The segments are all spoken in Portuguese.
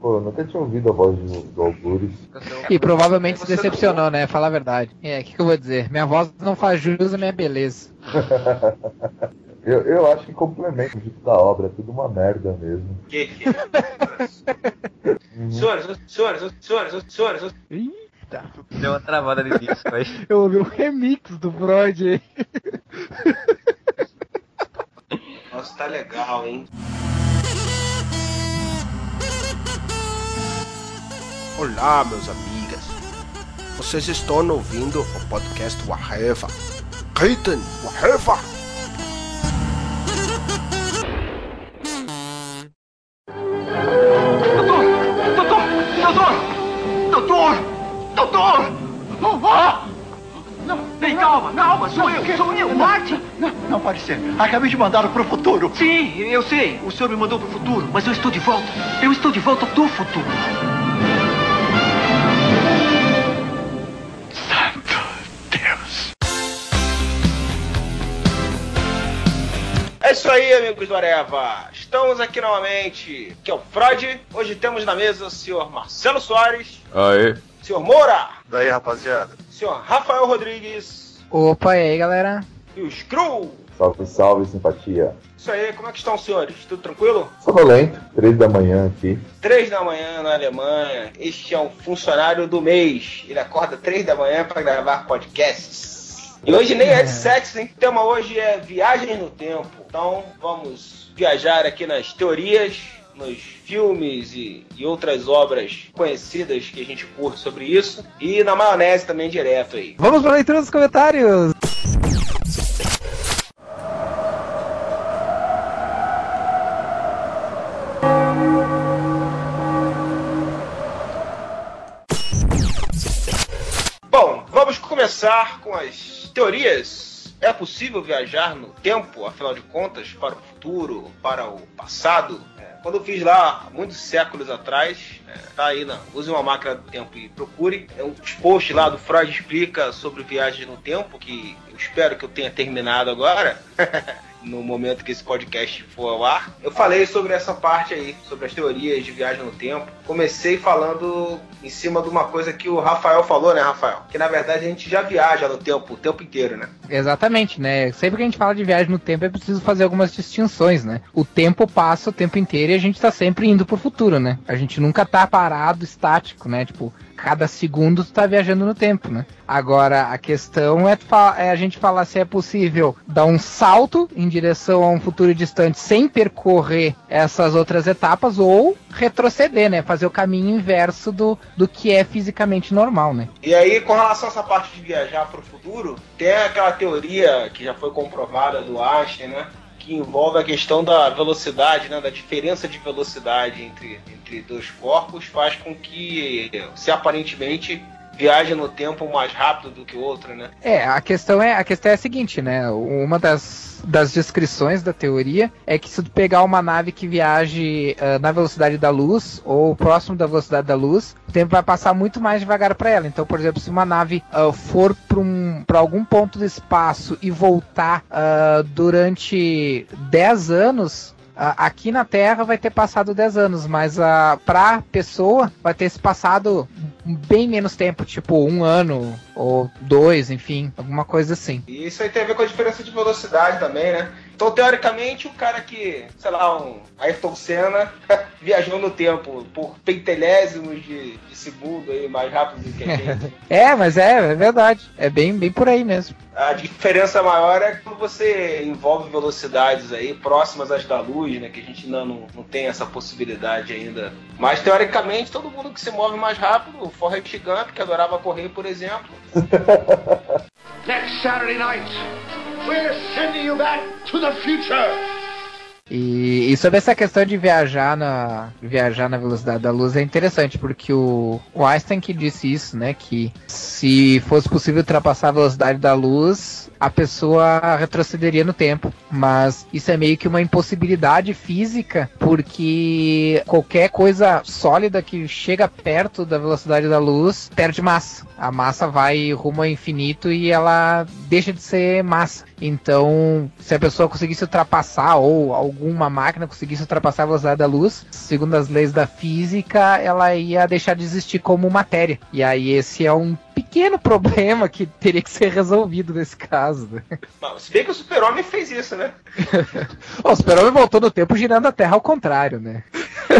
Pô, eu nunca tinha ouvido a voz do, do Algures. E provavelmente se decepcionou, né? Fala a verdade. É, o que, que eu vou dizer? Minha voz não faz jus à minha beleza. eu, eu acho que complementa o dito da obra, é tudo uma merda mesmo. Que que uhum. Senhores, senhores, senhores, senhores. Eita. Deu uma travada de disco aí. Eu ouvi um remix do Freud aí. Nossa, tá legal, hein? Olá, meus amigas. Vocês estão ouvindo o podcast Waheva. Keiten Waheva. Doutor! Doutor! Doutor! Doutor! Doutor! Ah! Não, tem calma, calma, sou eu, sou eu, Martin! Não, não pode ser. Acabei de mandá-lo pro futuro. Sim, eu sei, o senhor me mandou pro futuro, mas eu estou de volta. Eu estou de volta do futuro. Isso aí, amigos do Areva. Estamos aqui novamente. Aqui é o Freud. Hoje temos na mesa o senhor Marcelo Soares. Aê. Senhor Moura. Daí, rapaziada. Senhor Rafael Rodrigues. Opa, e aí, galera? E o Screw. Salve, salve, simpatia. Isso aí, como é que estão, senhores? Tudo tranquilo? Sonolento, três da manhã aqui. Três da manhã na Alemanha. Este é um funcionário do mês. Ele acorda três da manhã para gravar podcasts. E hoje nem é de sexo, hein? O tema hoje é viagens no tempo. Então vamos viajar aqui nas teorias, nos filmes e, e, outras obras conhecidas que a gente curte sobre isso. E na maionese também direto aí. Vamos para a leitura dos comentários! Bom, vamos começar com as teorias, é possível viajar no tempo, afinal de contas, para o futuro, para o passado? É, quando eu fiz lá, muitos séculos atrás, é, tá aí, na, use uma máquina do tempo e procure. É um post lá do Freud explica sobre viagem no tempo, que eu espero que eu tenha terminado agora. no momento que esse podcast for ao ar. Eu falei sobre essa parte aí, sobre as teorias de viagem no tempo. Comecei falando em cima de uma coisa que o Rafael falou, né, Rafael? Que na verdade a gente já viaja no tempo, o tempo inteiro, né? Exatamente, né? Sempre que a gente fala de viagem no tempo é preciso fazer algumas distinções, né? O tempo passa o tempo inteiro e a gente tá sempre indo pro futuro, né? A gente nunca tá parado, estático, né? Tipo, cada segundo tu tá viajando no tempo, né? Agora, a questão é, é, a gente falar se é possível dar um salto em direção a um futuro distante sem percorrer essas outras etapas ou retroceder, né? Fazer o caminho inverso do, do que é fisicamente normal, né? E aí, com relação a essa parte de viajar para o futuro, tem aquela teoria que já foi comprovada do Einstein, né? que envolve a questão da velocidade, né, da diferença de velocidade entre, entre dois corpos, faz com que, se aparentemente viaja no tempo mais rápido do que o outro, né? É, a questão é a questão é a seguinte, né? Uma das, das descrições da teoria é que se tu pegar uma nave que viaje uh, na velocidade da luz ou próximo da velocidade da luz, o tempo vai passar muito mais devagar para ela. Então, por exemplo, se uma nave uh, for para um, algum ponto do espaço e voltar uh, durante 10 anos, aqui na Terra vai ter passado 10 anos, mas a pra pessoa vai ter se passado bem menos tempo, tipo um ano ou dois, enfim, alguma coisa assim. E isso aí tem a ver com a diferença de velocidade também, né? Então, teoricamente, o cara que, sei lá, um Ayrton Senna viajou no tempo por pentelésimos de, de segundo aí, mais rápido do que a gente. é, mas é, é verdade. É bem, bem por aí mesmo. A diferença maior é quando você envolve velocidades aí próximas às da luz, né? Que a gente ainda não, não tem essa possibilidade ainda. Mas teoricamente, todo mundo que se move mais rápido, o Forrest Gump, que adorava correr, por exemplo. Next Saturday night, we're sending you back to the future. E, e, sobre essa questão de viajar na, viajar na velocidade da luz é interessante, porque o, o Einstein que disse isso, né? Que se fosse possível ultrapassar a velocidade da luz, a pessoa retrocederia no tempo. Mas isso é meio que uma impossibilidade física, porque qualquer coisa sólida que chega perto da velocidade da luz perde massa. A massa vai rumo ao infinito e ela deixa de ser massa. Então, se a pessoa conseguisse ultrapassar ou alguma máquina conseguisse ultrapassar a velocidade da luz, segundo as leis da física, ela ia deixar de existir como matéria. E aí esse é um pequeno problema que teria que ser resolvido nesse caso. Né? Mas, se bem que o Super-Homem fez isso, né? o Super-Homem voltou no tempo girando a Terra ao contrário, né?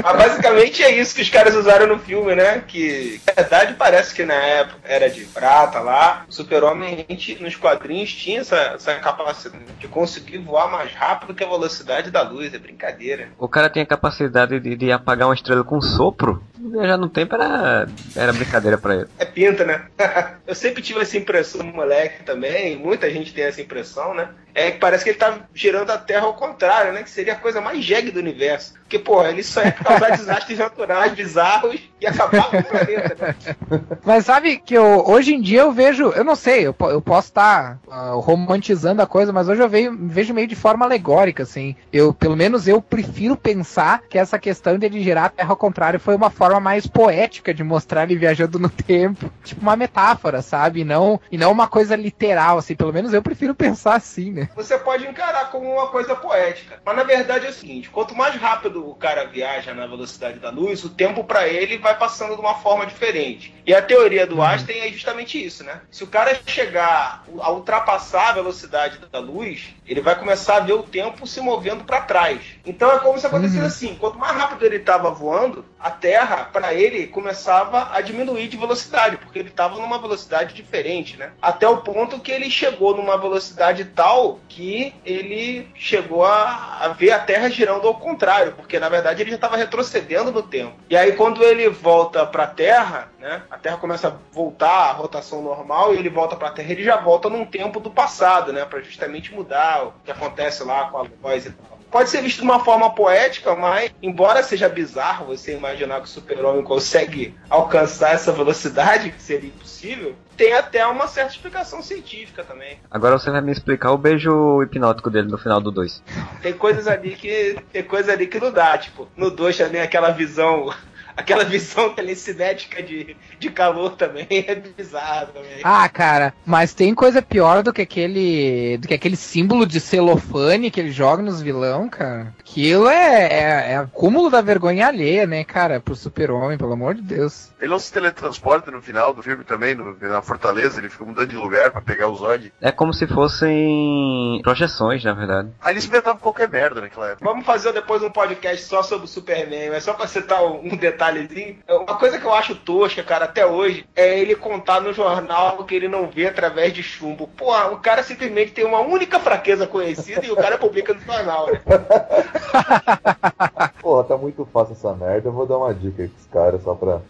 Mas basicamente é isso que os caras usaram no filme, né? Que na verdade parece que na época era de prata lá. O Super-Homem nos quadrinhos tinha essa, essa capacidade de conseguir voar mais rápido que a velocidade da luz. É brincadeira. O cara tem a capacidade de, de apagar uma estrela com um sopro. Já no tempo era, era brincadeira para ele. É pinta, né? Eu sempre tive essa impressão, moleque também. Muita gente tem essa impressão, né? É que parece que ele tá girando a Terra ao contrário, né? Que seria a coisa mais jegue do universo. Porque, porra, ele só ia causar desastres naturais bizarros e acabar com o planeta, né? Mas sabe que eu, hoje em dia eu vejo, eu não sei, eu, eu posso estar tá, uh, romantizando a coisa, mas hoje eu vejo, vejo meio de forma alegórica, assim. Eu, pelo menos eu prefiro pensar que essa questão de ele girar a Terra ao contrário foi uma forma mais poética de mostrar ele viajando no tempo. Tipo uma metáfora, sabe? E não, e não uma coisa literal, assim. Pelo menos eu prefiro pensar assim, né? Você pode encarar como uma coisa poética. Mas na verdade é o seguinte: quanto mais rápido o cara viaja na velocidade da luz, o tempo para ele vai passando de uma forma diferente. E a teoria do uhum. Einstein é justamente isso, né? Se o cara chegar a ultrapassar a velocidade da luz, ele vai começar a ver o tempo se movendo para trás. Então é como se acontecesse uhum. assim: quanto mais rápido ele estava voando, a Terra, para ele, começava a diminuir de velocidade, porque ele estava numa velocidade diferente, né? Até o ponto que ele chegou numa velocidade tal que ele chegou a, a ver a Terra girando ao contrário, porque na verdade ele já estava retrocedendo no tempo. E aí quando ele volta para a Terra, né? A Terra começa a voltar à rotação normal e ele volta para a Terra, ele já volta num tempo do passado, né? Para justamente mudar o que acontece lá com a voz e tal pode ser visto de uma forma poética, mas embora seja bizarro você imaginar que o super-homem consegue alcançar essa velocidade, que seria impossível, tem até uma certa explicação científica também. Agora você vai me explicar o beijo hipnótico dele no final do 2. Tem coisas ali que tem coisas ali que não dá, tipo, no 2 também aquela visão aquela visão telecinética de, de calor também é bizarro também. Ah, cara, mas tem coisa pior do que aquele do que aquele símbolo de celofane que ele joga nos vilão, cara. Aquilo é, é, é acúmulo da vergonha alheia, né, cara, pro super-homem, pelo amor de Deus. Ele não se teletransporta no final do filme também, no, na Fortaleza, ele fica mudando de lugar para pegar o Zod. É como se fossem projeções, na verdade. Aí ele se inventava qualquer merda naquela época. Vamos fazer depois um podcast só sobre o Superman, mas só pra citar um detalhezinho. Uma coisa que eu acho tosca, cara, até hoje, é ele contar no jornal que ele não vê através de chumbo. Pô, o cara simplesmente tem uma única fraqueza conhecida e o cara publica no jornal, né? Porra, tá muito fácil essa merda. Eu vou dar uma dica aí pros caras só pra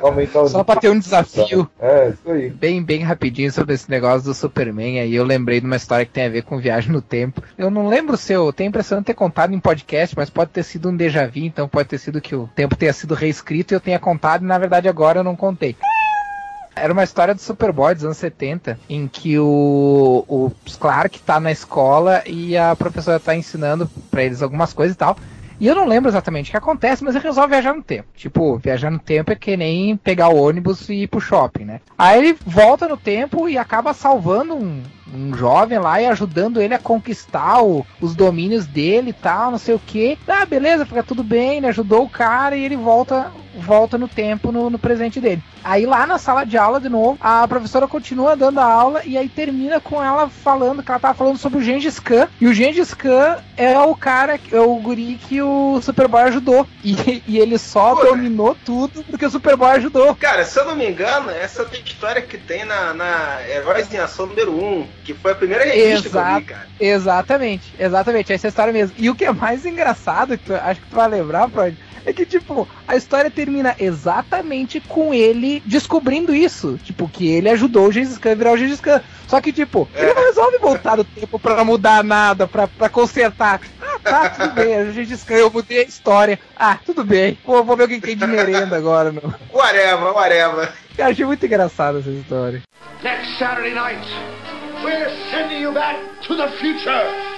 aumentar Só pra ter um desafio. É, isso aí. Bem, bem rapidinho sobre esse negócio do Superman. Aí eu lembrei de uma história que tem a ver com viagem no tempo. Eu não lembro se eu tenho a impressão de ter contado em podcast, mas pode ter sido um déjà vu, então pode ter sido que o tempo tenha sido reescrito e eu tenha contado, e na verdade agora eu não contei. Era uma história do Superboy dos anos 70, em que o, o Clark tá na escola e a professora tá ensinando para eles algumas coisas e tal. E eu não lembro exatamente o que acontece, mas ele resolve viajar no tempo. Tipo, viajar no tempo é que nem pegar o ônibus e ir pro shopping, né? Aí ele volta no tempo e acaba salvando um, um jovem lá e ajudando ele a conquistar o, os domínios dele e tal, não sei o que. Ah, beleza, fica tudo bem, ele ajudou o cara e ele volta volta no tempo no, no, presente dele. Aí lá na sala de aula, de novo, a professora continua dando a aula e aí termina com ela falando que ela tava falando sobre o Gengis Khan. E o Gengis Khan é o cara, é o guri que o Superboy ajudou. E, e ele só Pô, dominou tudo porque o Superboy ajudou. Cara, se eu não me engano, essa tem história que tem na, na Heróis em Ação número 1, que foi a primeira revista eu vi, cara. Exatamente, exatamente, essa história mesmo. E o que é mais engraçado, que tu, acho que tu vai lembrar, Freud, é que, tipo, a história termina exatamente com ele descobrindo isso. Tipo, que ele ajudou o Gengis Khan a virar o Gengis Khan. Só que, tipo, é. ele não resolve voltar no tempo pra mudar nada, pra, pra consertar. Ah, tá, tudo bem, o Gengis Khan, eu mudei a história. Ah, tudo bem. Pô, vou ver o que tem de merenda agora. Não. Whatever, whatever. Eu achei muito engraçado essa história. Next Saturday night, we're sending you back to the future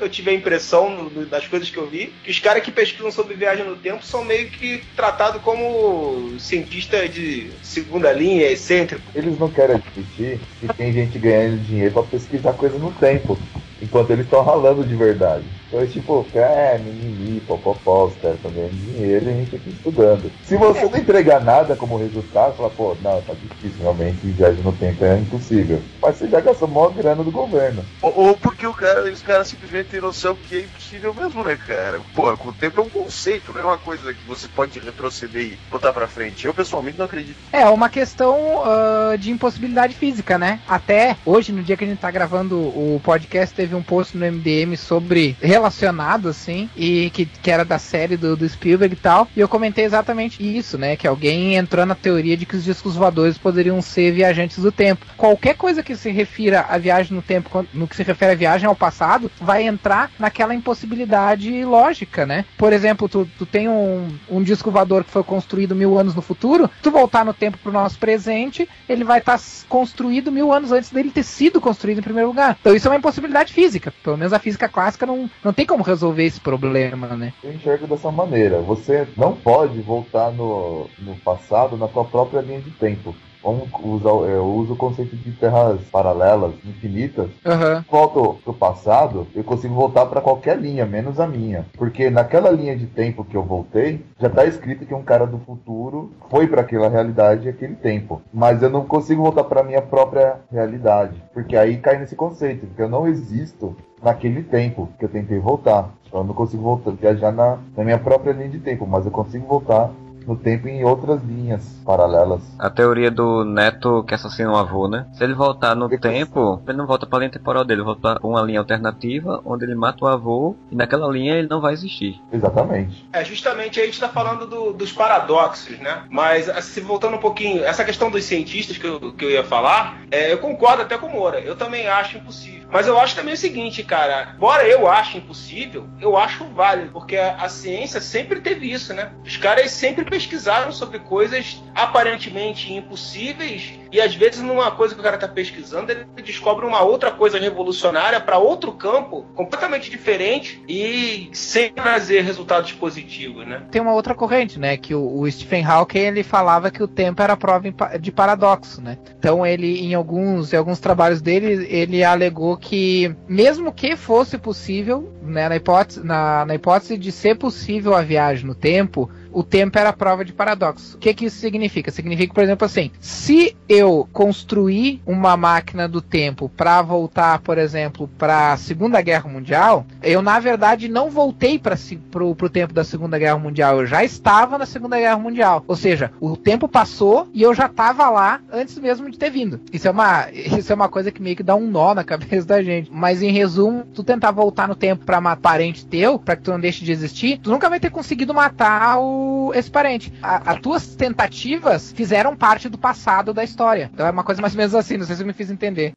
eu tive a impressão das coisas que eu vi, que os caras que pesquisam sobre viagem no tempo são meio que tratados como cientistas de segunda linha, excêntrico. Eles não querem admitir que tem gente ganhando dinheiro pra pesquisar coisa no tempo. enquanto eles estão ralando de verdade. Então tipo, é, mimimi, popopó, os caras estão ganhando dinheiro e a gente aqui estudando. Se você não entregar nada como resultado, fala, pô, não, tá difícil, realmente, viagem no tempo é impossível. Mas você já gastou maior grana do governo. Ou, ou porque o cara, os caras simplesmente têm noção que é impossível mesmo, né, cara? Pô, o tempo é um conceito, não é uma coisa que você pode retroceder e botar pra frente. Eu pessoalmente não acredito. É uma questão uh, de impossibilidade física, né? Até hoje, no dia que a gente tá gravando o podcast, teve um post no MDM sobre relacionado, assim, e que, que era da série do, do Spielberg e tal. E eu comentei exatamente isso, né? Que alguém entrou na teoria de que os discos voadores poderiam ser viajantes do tempo. Qualquer coisa que se refira à viagem no tempo, no que se refere à viagem ao passado, vai entrar naquela impossibilidade lógica, né? Por exemplo, tu, tu tem um, um disco voador que foi construído mil anos no futuro, tu voltar no tempo pro nosso presente, ele vai estar tá construído mil anos antes dele ter sido construído em primeiro lugar. Então isso é uma impossibilidade física. Pelo menos a física clássica não, não tem como resolver esse problema, né? Eu enxergo dessa maneira. Você não pode voltar no, no passado na tua própria linha de tempo. Vamos usar, eu uso o conceito de terras paralelas, infinitas. Uhum. Volto pro passado, eu consigo voltar para qualquer linha, menos a minha. Porque naquela linha de tempo que eu voltei, já tá escrito que um cara do futuro foi para aquela realidade aquele tempo. Mas eu não consigo voltar para minha própria realidade. Porque aí cai nesse conceito, porque eu não existo naquele tempo que eu tentei voltar. Eu não consigo voltar, viajar na, na minha própria linha de tempo, mas eu consigo voltar no tempo em outras linhas paralelas. A teoria do neto que assassina o avô, né? Se ele voltar no Eu tempo, ele não volta pra linha temporal dele, ele volta pra uma linha alternativa onde ele mata o avô e naquela linha ele não vai existir. Exatamente. É, justamente aí a gente está falando do- dos paradoxos, né? Mas, assim, voltando um pouquinho, essa questão dos cientistas que eu, que eu ia falar, é, eu concordo até com o Moura. Eu também acho impossível. Mas eu acho também o seguinte, cara. Embora eu ache impossível, eu acho válido. Porque a, a ciência sempre teve isso, né? Os caras sempre pesquisaram sobre coisas aparentemente impossíveis. E às vezes, numa coisa que o cara tá pesquisando, ele descobre uma outra coisa revolucionária para outro campo completamente diferente e sem trazer resultados positivos, né? Tem uma outra corrente, né? Que o, o Stephen Hawking ele falava que o tempo era prova de paradoxo, né? Então ele, em alguns, em alguns trabalhos dele, ele alegou que mesmo que fosse possível, né, na hipótese, na, na hipótese de ser possível a viagem no tempo, o tempo era prova de paradoxo. O que, que isso significa? Significa, por exemplo, assim: se eu construir uma máquina do tempo para voltar, por exemplo, para a Segunda Guerra Mundial, eu na verdade não voltei para pro, pro tempo da Segunda Guerra Mundial. Eu já estava na Segunda Guerra Mundial. Ou seja, o tempo passou e eu já estava lá antes mesmo de ter vindo. Isso é uma, isso é uma coisa que meio que dá um nó na cabeça da gente. Mas em resumo, tu tentar voltar no tempo para matar parente teu, para que tu não deixe de existir, tu nunca vai ter conseguido matar o, esse parente. A- As tuas tentativas fizeram parte do passado da história. Então é uma coisa mais ou menos assim, não sei se eu me fiz entender.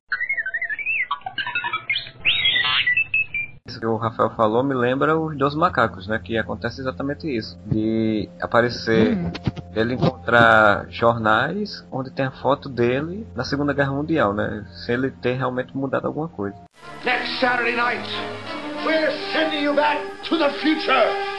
Isso que o Rafael falou me lembra os Dois Macacos, né? Que acontece exatamente isso. De aparecer, Hum. ele encontrar jornais onde tem a foto dele na Segunda Guerra Mundial, né? Se ele ter realmente mudado alguma coisa. Next Saturday night, we're sending you back to the future.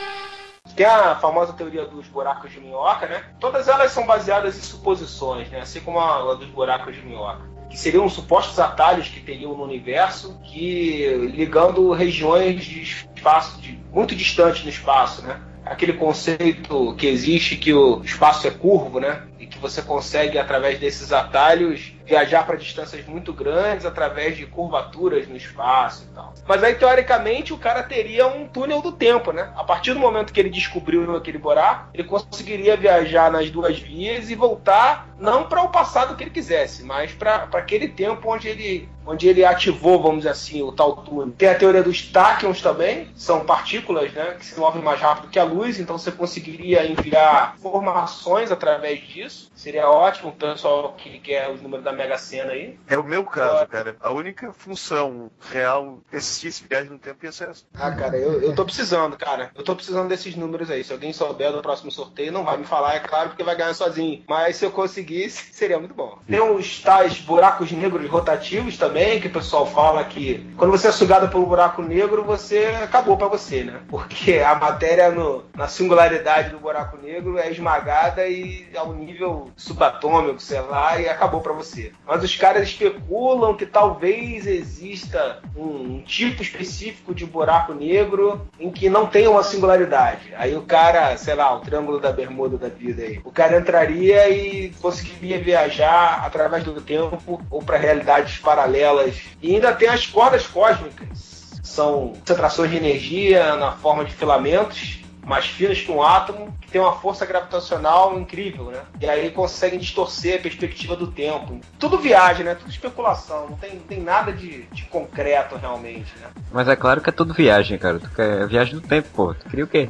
Tem a famosa teoria dos buracos de minhoca, né? Todas elas são baseadas em suposições, né? Assim como a, a dos buracos de minhoca. Que seriam supostos atalhos que teriam no universo, que ligando regiões de espaço de, muito distantes no espaço, né? Aquele conceito que existe que o espaço é curvo, né? E que você consegue, através desses atalhos, viajar para distâncias muito grandes através de curvaturas no espaço e tal. Mas aí, teoricamente, o cara teria um túnel do tempo, né? A partir do momento que ele descobriu aquele buraco, ele conseguiria viajar nas duas vias e voltar não para o passado que ele quisesse, mas para aquele tempo onde ele, onde ele ativou, vamos dizer assim, o tal túnel. Tem a teoria dos táquions também, são partículas né, que se movem mais rápido que a luz, então você conseguiria enviar informações através disso. Seria ótimo o pessoal que quer os números da Mega Sena aí. É o meu caso, cara. A única função real que existisse viagem no tempo ia ser essa. Ah, cara, eu, eu tô precisando, cara. Eu tô precisando desses números aí. Se alguém souber do próximo sorteio, não vai me falar, é claro, porque vai ganhar sozinho. Mas se eu conseguisse, seria muito bom. Tem os tais buracos negros rotativos também, que o pessoal fala que quando você é sugado pelo buraco negro, você acabou pra você, né? Porque a matéria no- na singularidade do buraco negro é esmagada e ao nível nível subatômico, sei lá, e acabou para você. Mas os caras especulam que talvez exista um, um tipo específico de buraco negro em que não tem uma singularidade. Aí o cara, sei lá, o triângulo da bermuda da vida aí, o cara entraria e conseguiria viajar através do tempo ou para realidades paralelas. E ainda tem as cordas cósmicas. São concentrações de energia na forma de filamentos mais finas que um átomo, que tem uma força gravitacional incrível, né? E aí conseguem distorcer a perspectiva do tempo. Tudo viagem, né? Tudo especulação. Não tem, não tem nada de, de concreto realmente, né? Mas é claro que é tudo viagem, cara. Tu quer viagem do tempo, pô. Tu queria o quê?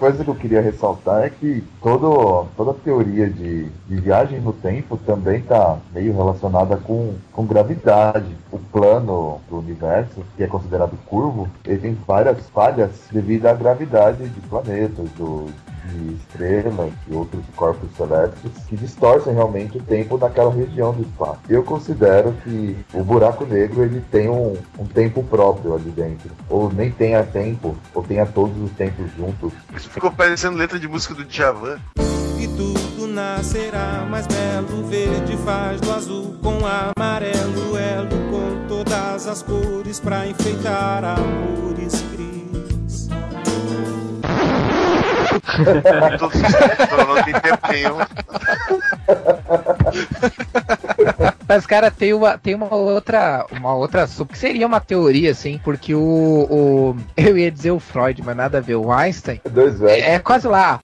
coisa que eu queria ressaltar é que todo, toda a teoria de, de viagem no tempo também está meio relacionada com, com gravidade. O plano do universo, que é considerado curvo, ele tem várias falhas devido à gravidade de planetas, do, de estrelas e outros corpos celestes que distorcem realmente o tempo naquela região do espaço. Eu considero que o buraco negro ele tem um, um tempo próprio ali dentro, ou nem tenha tempo, ou tenha todos os tempos juntos. Isso ficou parecendo letra de música do Djavan. E tudo nascerá mais belo, verde faz do azul com amarelo, elo todas as cores pra enfeitar amores cris. Todos os tempos, não tem tempo nenhum. Mas, cara, tem uma, tem uma outra. Uma outra. Que seria uma teoria, assim, porque o, o. Eu ia dizer o Freud, mas nada a ver. O Einstein. Dois velhos. É quase lá.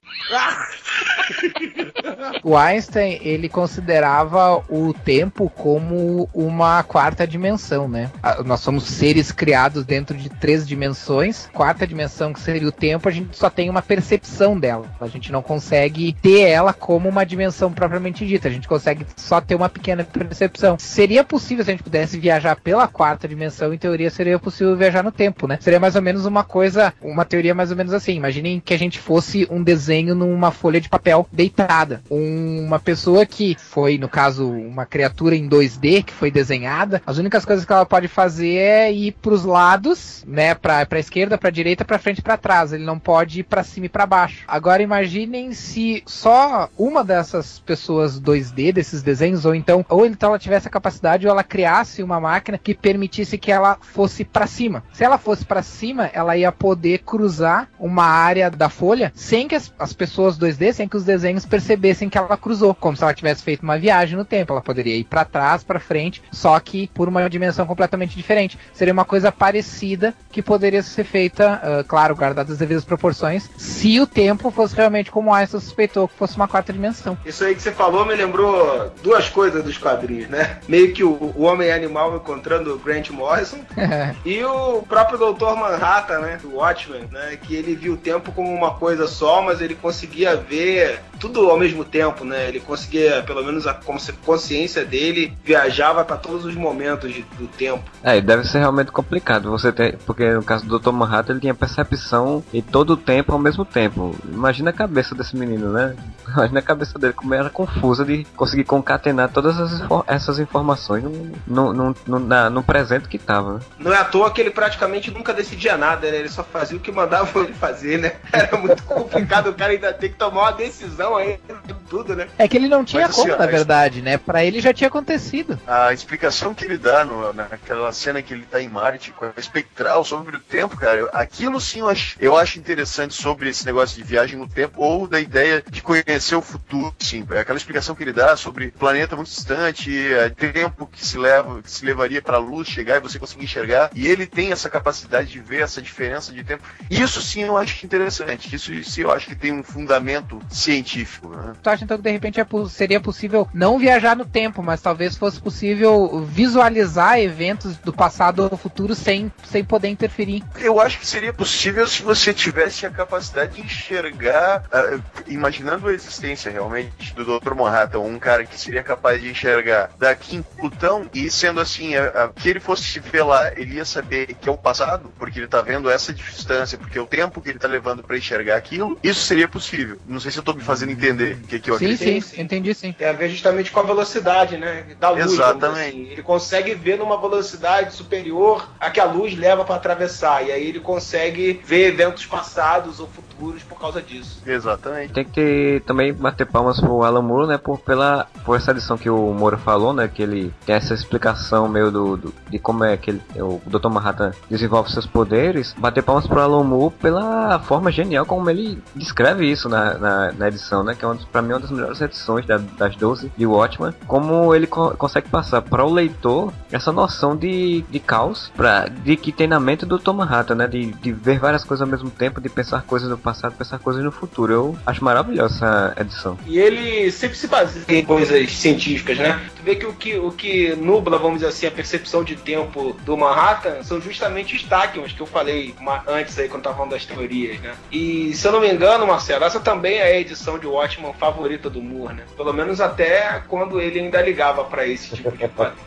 O Einstein, ele considerava o tempo como uma quarta dimensão, né? Nós somos seres criados dentro de três dimensões. Quarta dimensão, que seria o tempo, a gente só tem uma percepção dela. A gente não consegue ter ela como uma dimensão propriamente dita. A gente consegue só ter uma pequena percepção. Seria possível, se a gente pudesse viajar pela quarta dimensão, em teoria seria possível viajar no tempo, né? Seria mais ou menos uma coisa, uma teoria mais ou menos assim. Imaginem que a gente fosse um desenho numa folha de papel deitada. Uma pessoa que foi, no caso, uma criatura em 2D que foi desenhada, as únicas coisas que ela pode fazer é ir pros lados, né, pra, pra esquerda, pra direita, pra frente pra trás. Ele não pode ir pra cima e pra baixo. Agora imaginem se só uma dessas pessoas 2D, desses desenhos, ou então, ou então ela tivesse a capacidade ou ela criasse uma máquina que permitisse que ela fosse pra cima. Se ela fosse pra cima, ela ia poder cruzar uma área da folha sem que as, as pessoas 2D, sem que os desenhos percebessem que ela cruzou, como se ela tivesse feito uma viagem no tempo. Ela poderia ir pra trás, pra frente, só que por uma dimensão completamente diferente. Seria uma coisa parecida que poderia ser feita, ah, claro, guardadas as devidas proporções, se o tempo fosse realmente como Einstein suspeitou que fosse uma quarta dimensão. Isso aí que você falou me lembrou duas coisas dos quadrinhos, né? Meio que o, o Homem Animal encontrando o Grant Morrison e o próprio Dr. Manhattan, né? Do Watchmen, né? Que ele viu o tempo como uma coisa só, mas ele conseguia ver tudo ao mesmo tempo, né? Ele conseguia, pelo menos a consci- consciência dele, viajava para todos os momentos de- do tempo. É, deve ser realmente complicado você ter, porque no caso do Dr. Manhattan ele tinha percepção em todo o tempo ao mesmo tempo. Imagina a cabeça desse menino, né? Imagina a cabeça dele como era confusa de conseguir concatenar todas as infor- essas informações no, no, no, no, na- no presente que tava. né? Não é à toa que ele praticamente nunca decidia nada, né? Ele só fazia o que mandavam ele fazer, né? Era muito complicado o cara ainda ter que tomar uma decisão aí de tudo, né? É que ele não tinha Mas, assim, como, na mas- verdade, né? Pra ele já tinha acontecido. A explicação que ele dá no- naquela cena que ele tá em Marte com a espectral sobre o tempo, cara, aquilo sim eu acho, eu acho interessante sobre esse negócio de viagem no tempo ou da ideia de conhecer o futuro, sim. É Aquela explicação que ele dá sobre planeta muito distante, é, tempo que se leva, que se levaria para a luz chegar e você conseguir enxergar, e ele tem essa capacidade de ver essa diferença de tempo. Isso sim eu acho interessante. Isso sim eu acho que tem um fundamento científico, né? Tu acha então que de repente é seria possível não viajar no tempo, mas talvez fosse possível visualizar eventos do passado ou do futuro sem, sem poder interferir? Eu acho que seria possível se você tivesse a capacidade de enxergar, ah, imaginando a existência realmente do Dr. Manhattan, um cara que seria capaz de enxergar daqui em Plutão e sendo assim, a- a- que ele fosse se ver lá, ele ia saber que é o passado, porque ele tá vendo essa distância, porque é o tempo que ele tá levando para enxergar aquilo, isso seria possível. Não sei se eu tô me fazendo entender o que, que eu Sim, acredito. sim, entendi sim. Tem a ver justamente com a velocidade, né? Da luz. Exatamente. assim. Ele consegue ver numa velocidade superior a que a luz leva para atravessar. E aí ele consegue ver eventos passados ou futuros por causa disso. Exatamente. Tem que ter também bater palmas pro Alan Moore, né, por, pela, por essa edição que o Moura falou, né, que ele tem essa explicação meio do, do de como é que ele, o Dr. Manhattan desenvolve seus poderes. Bater palmas pro Alan Moore pela forma genial como ele descreve isso na, na, na edição, né, que é uma, pra mim uma das melhores edições da, das 12 de Watchmen. Como ele co consegue passar para o leitor essa noção de, de caos, pra, de que tem na mente do Dr. Manhattan, né, de, de ver várias coisas ao mesmo tempo, de pensar coisas no passado, pensar coisas no futuro. Eu acho maravilhosa essa edição. E ele sempre se baseia em coisas científicas, né? Tu vê que o que, o que nubla, vamos dizer assim, a percepção de tempo do Manhattan são justamente os Tachyons que eu falei antes aí quando tava falando das teorias, né? E se eu não me engano, Marcelo, essa também é a edição de Watchman favorita do Moore, né? Pelo menos até quando ele ainda ligava para esse tipo de quadrinho.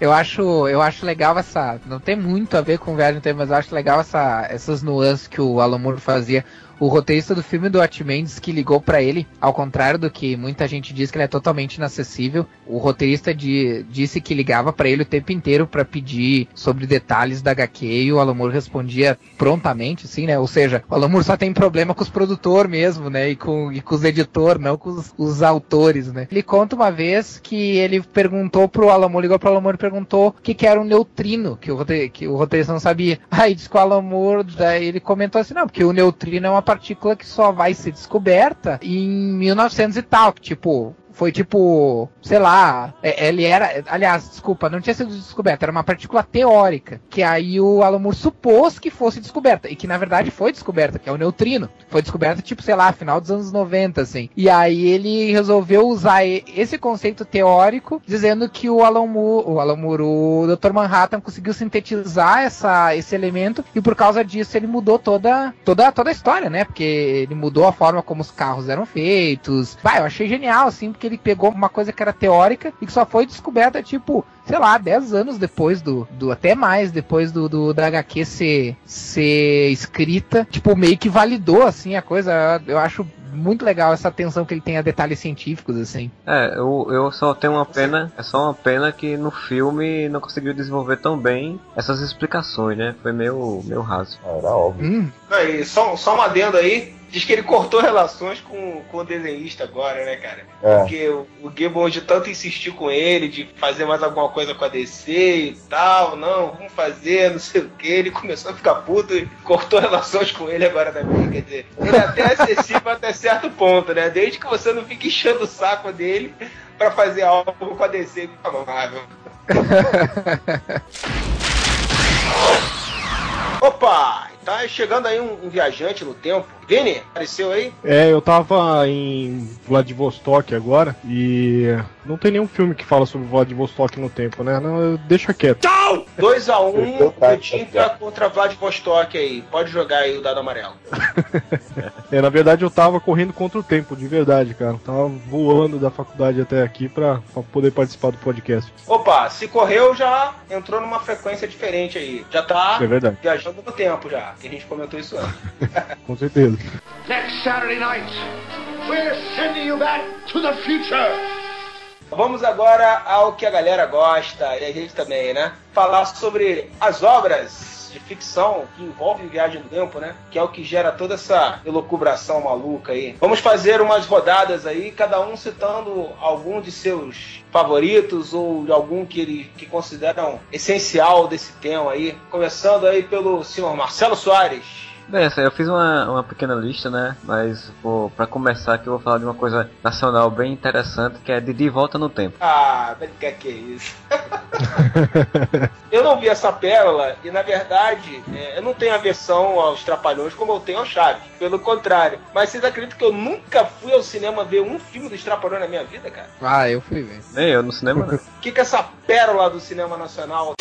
Eu acho, eu acho legal essa. Não tem muito a ver com Viagem no Tempo, mas eu acho legal essa, essas nuances que o Alan Moore fazia o roteirista do filme do Watchmen que ligou para ele, ao contrário do que muita gente diz que ele é totalmente inacessível. O roteirista de, disse que ligava para ele o tempo inteiro para pedir sobre detalhes da HQ e o Alan Moore respondia prontamente, assim, né? Ou seja, o Alan Moore só tem problema com os produtores mesmo, né? E com, e com os editores, não com os, os, autores, né? Ele conta uma vez que ele perguntou pro Alan Moore, ligou pro Alan Moore e perguntou o que, que era um neutrino, que o, que o roteirista não sabia. Aí disse que o Alan Moore, daí ele comentou assim, não, porque o neutrino é uma partícula que só vai ser descoberta em 1900 e tal, tipo, foi tipo, sei lá, é, ele era, aliás, desculpa, não tinha sido descoberta, era uma partícula teórica, que aí o Alan Moore supôs que fosse descoberta, e que na verdade foi descoberta, que é o neutrino. Foi descoberta, tipo, sei lá, final dos anos 90, assim. E aí ele resolveu usar esse conceito teórico, dizendo que o Alan Moore, o Alan Moore, o Dr. Manhattan conseguiu sintetizar essa, esse elemento, e por causa disso ele mudou toda, toda, toda a história, né? Porque ele mudou a forma como os carros eram feitos. Vai, eu achei genial, assim, porque que ele pegou uma coisa que era teórica e que só foi descoberta, tipo, sei lá, 10 anos depois do, do até mais, depois do, do da HQ ser, ser escrita, tipo, meio que validou, assim, a coisa. Eu acho muito legal essa atenção que ele tem a detalhes científicos, assim. É, eu, eu só tenho uma pena, é só uma pena que no filme não conseguiu desenvolver tão bem essas explicações, né? Foi meio, meio raso. Era óbvio. Hum. Aí, só, só um adendo aí, Diz que ele cortou relações com, com o desenhista agora, né, cara? É. Porque o, o Gibbon de tanto insistir com ele, de fazer mais alguma coisa com a DC e tal, não, vamos fazer, não sei o que, ele começou a ficar puto e cortou relações com ele agora também. Quer dizer, ele é até acessível até certo ponto, né? Desde que você não fique enchendo o saco dele para fazer algo com a DC com a Marvel. Opa! Tá chegando aí um, um, viajante no tempo. Vini, apareceu aí? É, eu tava em Vladivostok agora e não tem nenhum filme que fala sobre Vladivostok no tempo, né? Não, deixa quieto. Tchau! 2x1, um, Petinka contra Vladivostok aí. Pode jogar aí o dado amarelo. é, na verdade eu tava correndo contra o tempo, de verdade, cara. Tava voando da faculdade até aqui pra, pra poder participar do podcast. Opa, se correu já entrou numa frequência diferente aí. Já tá é viajando no tempo já, que a gente comentou isso antes. Com certeza. Next Saturday night, we're sending you back to the future. Vamos agora ao que a galera gosta, e a gente também, né? Falar sobre as obras de ficção que envolvem viagem no tempo, né? Que é o que gera toda essa elucubração maluca aí. Vamos fazer umas rodadas aí, cada um citando algum de seus favoritos ou de algum que eles que consideram essencial desse tema aí. Começando aí pelo senhor Marcelo Soares. Bem, eu fiz uma, uma pequena lista, né? Mas vou, pra começar aqui eu vou falar de uma coisa nacional bem interessante que é De Volta no Tempo. Ah, que que é isso? eu não vi essa pérola e na verdade é, eu não tenho aversão aos Trapalhões como eu tenho ao Chaves. Pelo contrário. Mas vocês acreditam que eu nunca fui ao cinema ver um filme dos Trapalhões na minha vida, cara? Ah, eu fui ver. Nem eu no cinema não. O que, que essa pérola do cinema nacional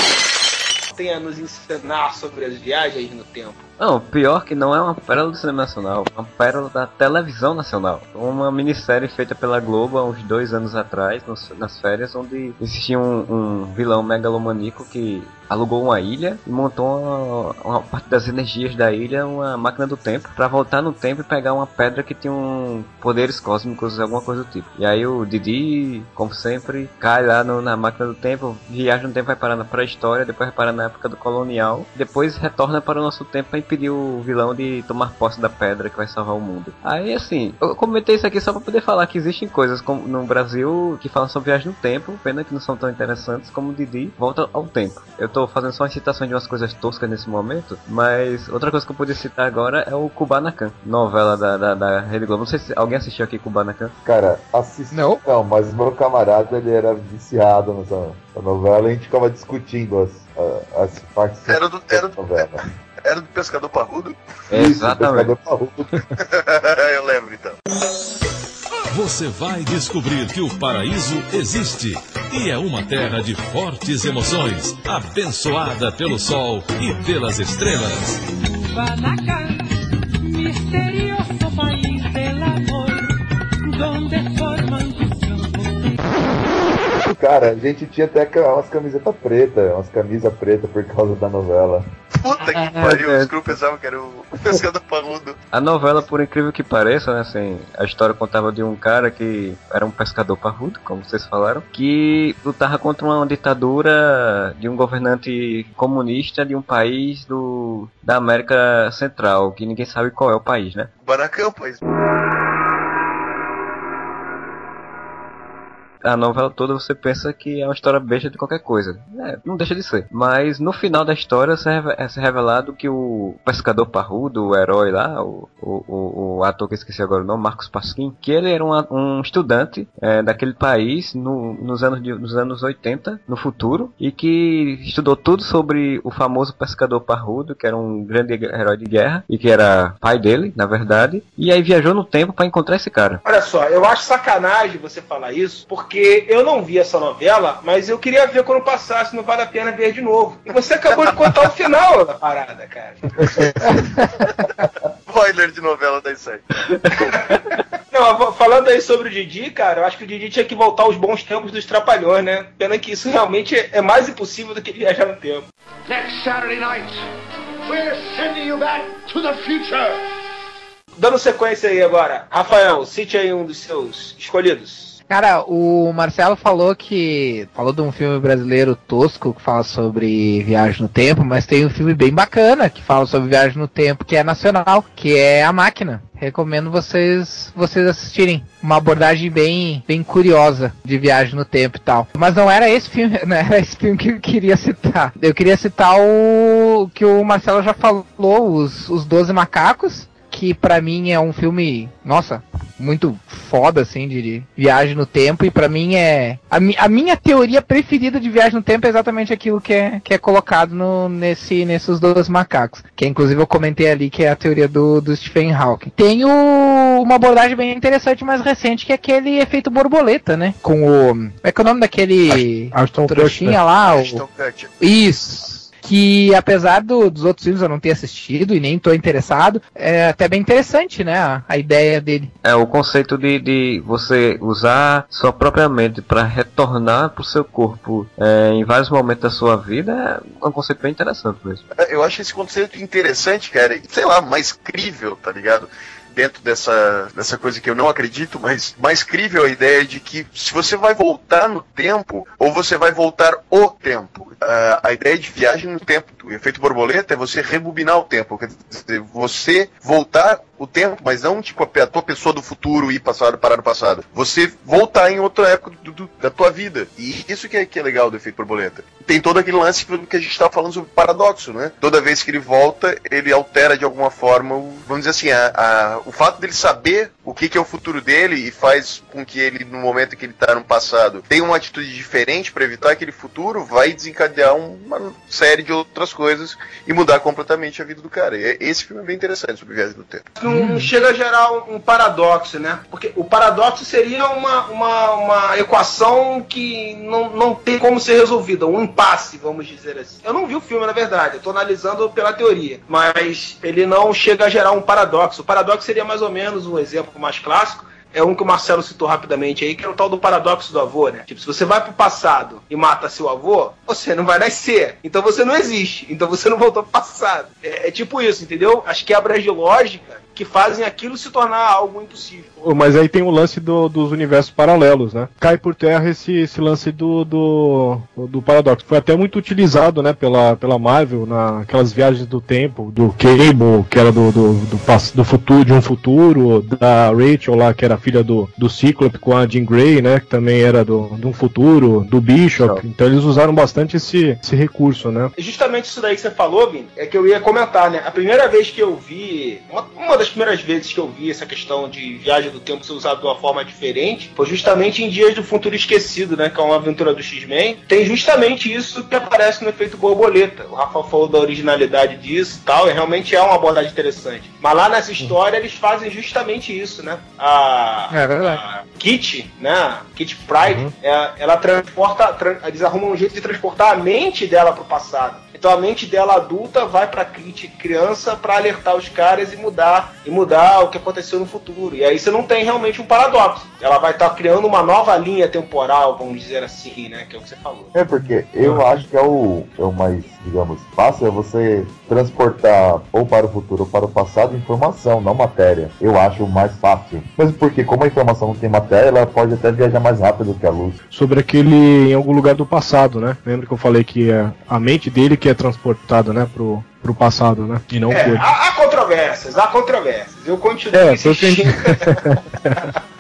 tem a nos ensinar sobre as viagens no tempo? Não, pior que não é uma pérola do cinema nacional, é uma pérola da televisão nacional. Uma minissérie feita pela Globo há uns dois anos atrás, nas férias, onde existia um, um vilão megalomaníaco que alugou uma ilha e montou uma, uma, parte das energias da ilha, uma máquina do tempo, para voltar no tempo e pegar uma pedra que tinha um poderes cósmicos, alguma coisa do tipo. E aí o Didi, como sempre, cai lá no, na máquina do tempo, viaja no tempo, vai parar na pré-história, depois vai parar na época do colonial, depois retorna para o nosso tempo impedir o vilão de tomar posse da pedra que vai salvar o mundo. Aí, assim, eu comentei isso aqui só pra poder falar que existem coisas como no Brasil que falam sobre viagem no tempo, pena que não são tão interessantes como o Didi volta ao tempo. Eu tô fazendo só uma citação de umas coisas toscas nesse momento, mas outra coisa que eu podia citar agora é o Kubanacan, novela da, da, da Rede Globo. Não sei se alguém assistiu aqui Kubanacan. Cara, assisti. Não. Não, mas meu camarada ele era viciado nessa, novela e a gente ficava discutindo as, as partes Era do- era da novela. Era do pescador parrudo? Exatamente. Pescador Parrudo. eu lembro então. Você vai descobrir que o paraíso existe e é uma terra de fortes emoções, abençoada pelo sol e pelas estrelas. Kubanacan, misterioso país del amor, donde Cara, a gente tinha até umas camisetas pretas, umas camisas pretas por causa da novela. Puta que pariu, os grupos pensavam que era o pescador parrudo. A novela, por incrível que pareça, né, assim, a história contava de um cara que era um pescador parrudo, como vocês falaram, que lutava contra uma ditadura de um governante comunista de um país do, da América Central, que ninguém sabe qual é o país, né? Baracão, pois. A novela toda você pensa que é uma história besta de qualquer coisa. É, não deixa de ser. Mas no final da história é revelado que o pescador parrudo, o herói lá, o, o, o, ator que esqueci agora o nome, Marcos Pasquim, que ele era um, um estudante é, daquele país no- nos, anos de, nos anos 80, no futuro, e que estudou tudo sobre o famoso pescador parrudo, que era um grande herói de guerra, e que era pai dele, na verdade, e aí viajou no tempo para encontrar esse cara. Olha só, eu acho sacanagem você falar isso, porque eu não vi essa novela, mas eu queria ver quando passasse, não vale a pena ver de novo. E você acabou de contar o final da parada, cara. Spoiler de novela das sete. Não, falando aí sobre o Didi, cara, eu acho que o Didi tinha que voltar aos bons tempos dos Trapalhões, né? Pena que isso realmente é mais impossível do que viajar no tempo. Next Saturday night, we're sending you back to the future. Dando sequência aí agora, Rafael, cite aí um dos seus escolhidos. Cara, o Marcelo falou que. Falou de um filme brasileiro tosco que fala sobre viagem no tempo, mas tem um filme bem bacana que fala sobre viagem no tempo, que é nacional, que é A Máquina. Recomendo vocês vocês assistirem. Uma abordagem bem, bem curiosa de viagem no tempo e tal. Mas não era esse filme, não era esse filme que eu queria citar. Eu queria citar o que o Marcelo já falou, os, os Doze Macacos que pra mim é um filme, nossa, muito foda assim de, viagem no tempo e pra mim é a, mi- a minha teoria preferida de viagem no tempo é exatamente aquilo que é, que é colocado no, nesse nesses dois macacos, que inclusive eu comentei ali que é a teoria do, do Stephen Hawking. Tem o- uma abordagem bem interessante mais recente que é aquele efeito borboleta, né? Com o como é que é o nome daquele Ashton trouxinha Kutcher. lá, o, Kutcher. isso. Que apesar do- dos outros filmes eu não ter assistido e nem tô interessado, é até bem interessante, né? A, a ideia dele. É o conceito de, de você usar sua própria mente para retornar pro seu corpo é, em vários momentos da sua vida é um conceito bem interessante mesmo. Eu acho esse conceito interessante, cara. e, Sei lá, mais crível, tá ligado? Dentro dessa, dessa coisa que eu não acredito, mas mais crível a ideia de que se você vai voltar no tempo ou você vai voltar o tempo. Ah, a ideia de viagem no tempo, o efeito borboleta, é você rebobinar o tempo. Quer dizer, você voltar o tempo, mas não tipo a, tua pessoa do futuro ir passado, parar no passado. Você voltar em outra época do- do- da tua vida. E isso que é, que é legal do efeito borboleta. Tem todo aquele lance que a gente estava falando sobre paradoxo, né? Toda vez que ele volta, ele altera de alguma forma, o- vamos dizer assim, a, a- o fato dele saber o que, que é o futuro dele e faz com que ele, no momento que ele está no passado, tenha uma atitude diferente para evitar aquele futuro, vai desencadear uma série de outras coisas e mudar completamente a vida do cara. E esse filme é bem interessante sobre viagem do tempo. Não, chega a gerar um, um paradoxo, né? Porque o paradoxo seria uma, uma, uma equação que não, não tem como ser resolvida, um impasse, vamos dizer assim. Eu não vi o filme, na verdade, eu tô analisando pela teoria, mas ele não chega a gerar um paradoxo. O paradoxo seria mais ou menos um exemplo mais clássico. É um que o Marcelo citou rapidamente aí, que é o tal do paradoxo do avô, né? Tipo, se você vai pro passado e mata seu avô, você não vai nascer. Então você não existe. Então você não voltou pro passado. É, é tipo isso, entendeu? As quebras de lógica que fazem aquilo se tornar algo impossível. Mas aí tem o lance do- dos universos paralelos, né? Cai por terra esse, esse lance do, do, do paradoxo. Foi até muito utilizado, né, pela, pela Marvel naquelas viagens do tempo, do Cable, que era do, do, do, do futuro, de um futuro, da Rachel lá, que era filha do, do Cíclope com a Jean Grey, né, que também era do, de um futuro, do Bishop. Então eles usaram bastante esse, esse recurso, né? Justamente isso daí que você falou, Vini, é que eu ia comentar, né? A primeira vez que eu vi, uma, uma das primeiras vezes que eu vi essa questão de viagem do tempo ser usada de uma forma diferente, foi justamente em Dias do Futuro Esquecido, né? Que é uma aventura do X-Men. Tem justamente isso que aparece no efeito borboleta. O Rafa falou da originalidade disso e tal, e realmente é uma abordagem interessante. Mas lá nessa história eles fazem justamente isso, né? A, É a Kitty, né? Kitty Pride, é- ela transporta, tran- eles arrumam um jeito de transportar a mente dela pro passado. Então a mente dela adulta vai pra Kitty criança pra alertar os caras e mudar e mudar o que aconteceu no futuro. E aí você não tem realmente um paradoxo. Ela vai estar criando uma nova linha temporal, vamos dizer assim, né? Que é o que você falou. É porque eu acho que é o, é o mais, digamos, fácil é você transportar ou para o futuro ou para o passado informação, não matéria. Eu acho mais fácil. Mesmo porque como a informação não tem matéria, ela pode até viajar mais rápido que a luz. Sobre aquele em algum lugar do passado, né? Lembra que eu falei que é a mente dele que é transportada, né, pro, pro passado, né? E não É, foi. há, há controvérsias, há controvérsias. Eu continuo É, insistindo.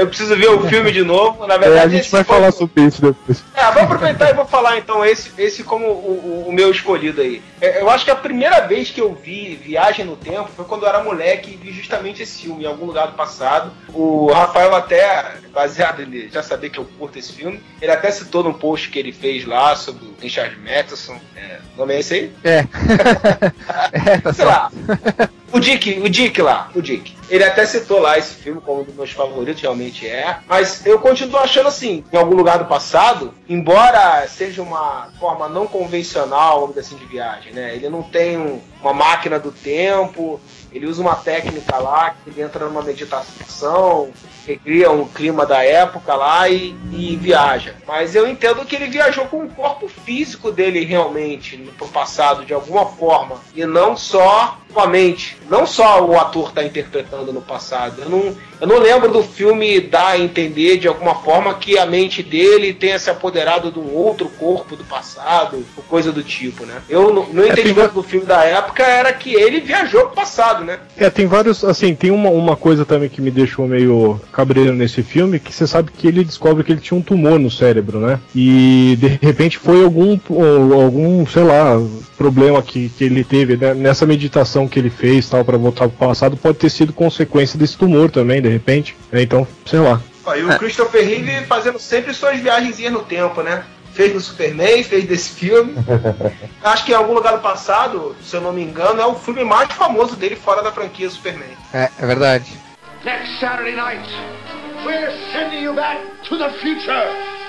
Eu preciso ver o filme de novo. Na É, verdade, a gente vai foi- falar sobre isso depois. É, vou aproveitar e vou falar então esse, esse como o, o- meu escolhido aí. É, Eu acho que a primeira vez que eu vi Viagem no Tempo foi quando eu era moleque e vi justamente esse filme em algum lugar do passado. O Rafael até, baseado em já saber que eu curto esse filme, ele até citou num post que ele fez lá sobre o Richard Matheson. É, o nome é esse aí? É. é, tá Sei lá. O Dick, o Dick lá, o Dick. Ele até citou lá esse filme como um dos meus favoritos, realmente é. Mas eu continuo achando assim, em algum lugar do passado, embora seja uma forma não convencional, vamos dizer assim, de viagem, né? Ele não tem um- uma máquina do tempo, ele usa uma técnica lá, que ele entra numa meditação, recria um clima da época lá e, e viaja. Mas eu entendo que ele viajou com o corpo físico dele realmente pro passado de alguma forma e não só com a mente. Não só o ator está interpretando no passado. Eu não, eu não lembro do filme dar a entender de alguma forma que a mente dele tenha se apoderado de um outro corpo do passado, ou coisa do tipo, né? Eu, no, no É, tem entendimento do filme da época era que ele viajou pro passado, né? É, tem vários, assim, tem uma, uma coisa também que me deixou meio cabreiro nesse filme, que você sabe que ele descobre que ele tinha um tumor no cérebro, né? E de repente foi algum, algum, sei lá, problema que, que ele teve né? nessa meditação que ele fez, tal, para voltar pro passado, pode ter sido consequência desse tumor também, de repente. né? Então, sei lá. Ó, E o Christopher Reeve fazendo sempre suas viagenzinhas no tempo, né? Fez no Superman, fez desse filme. Acho que em algum lugar do passado, se eu não me engano, é o filme mais famoso dele fora da franquia Superman. É, é verdade. Next Saturday night, we're sending you back to the future.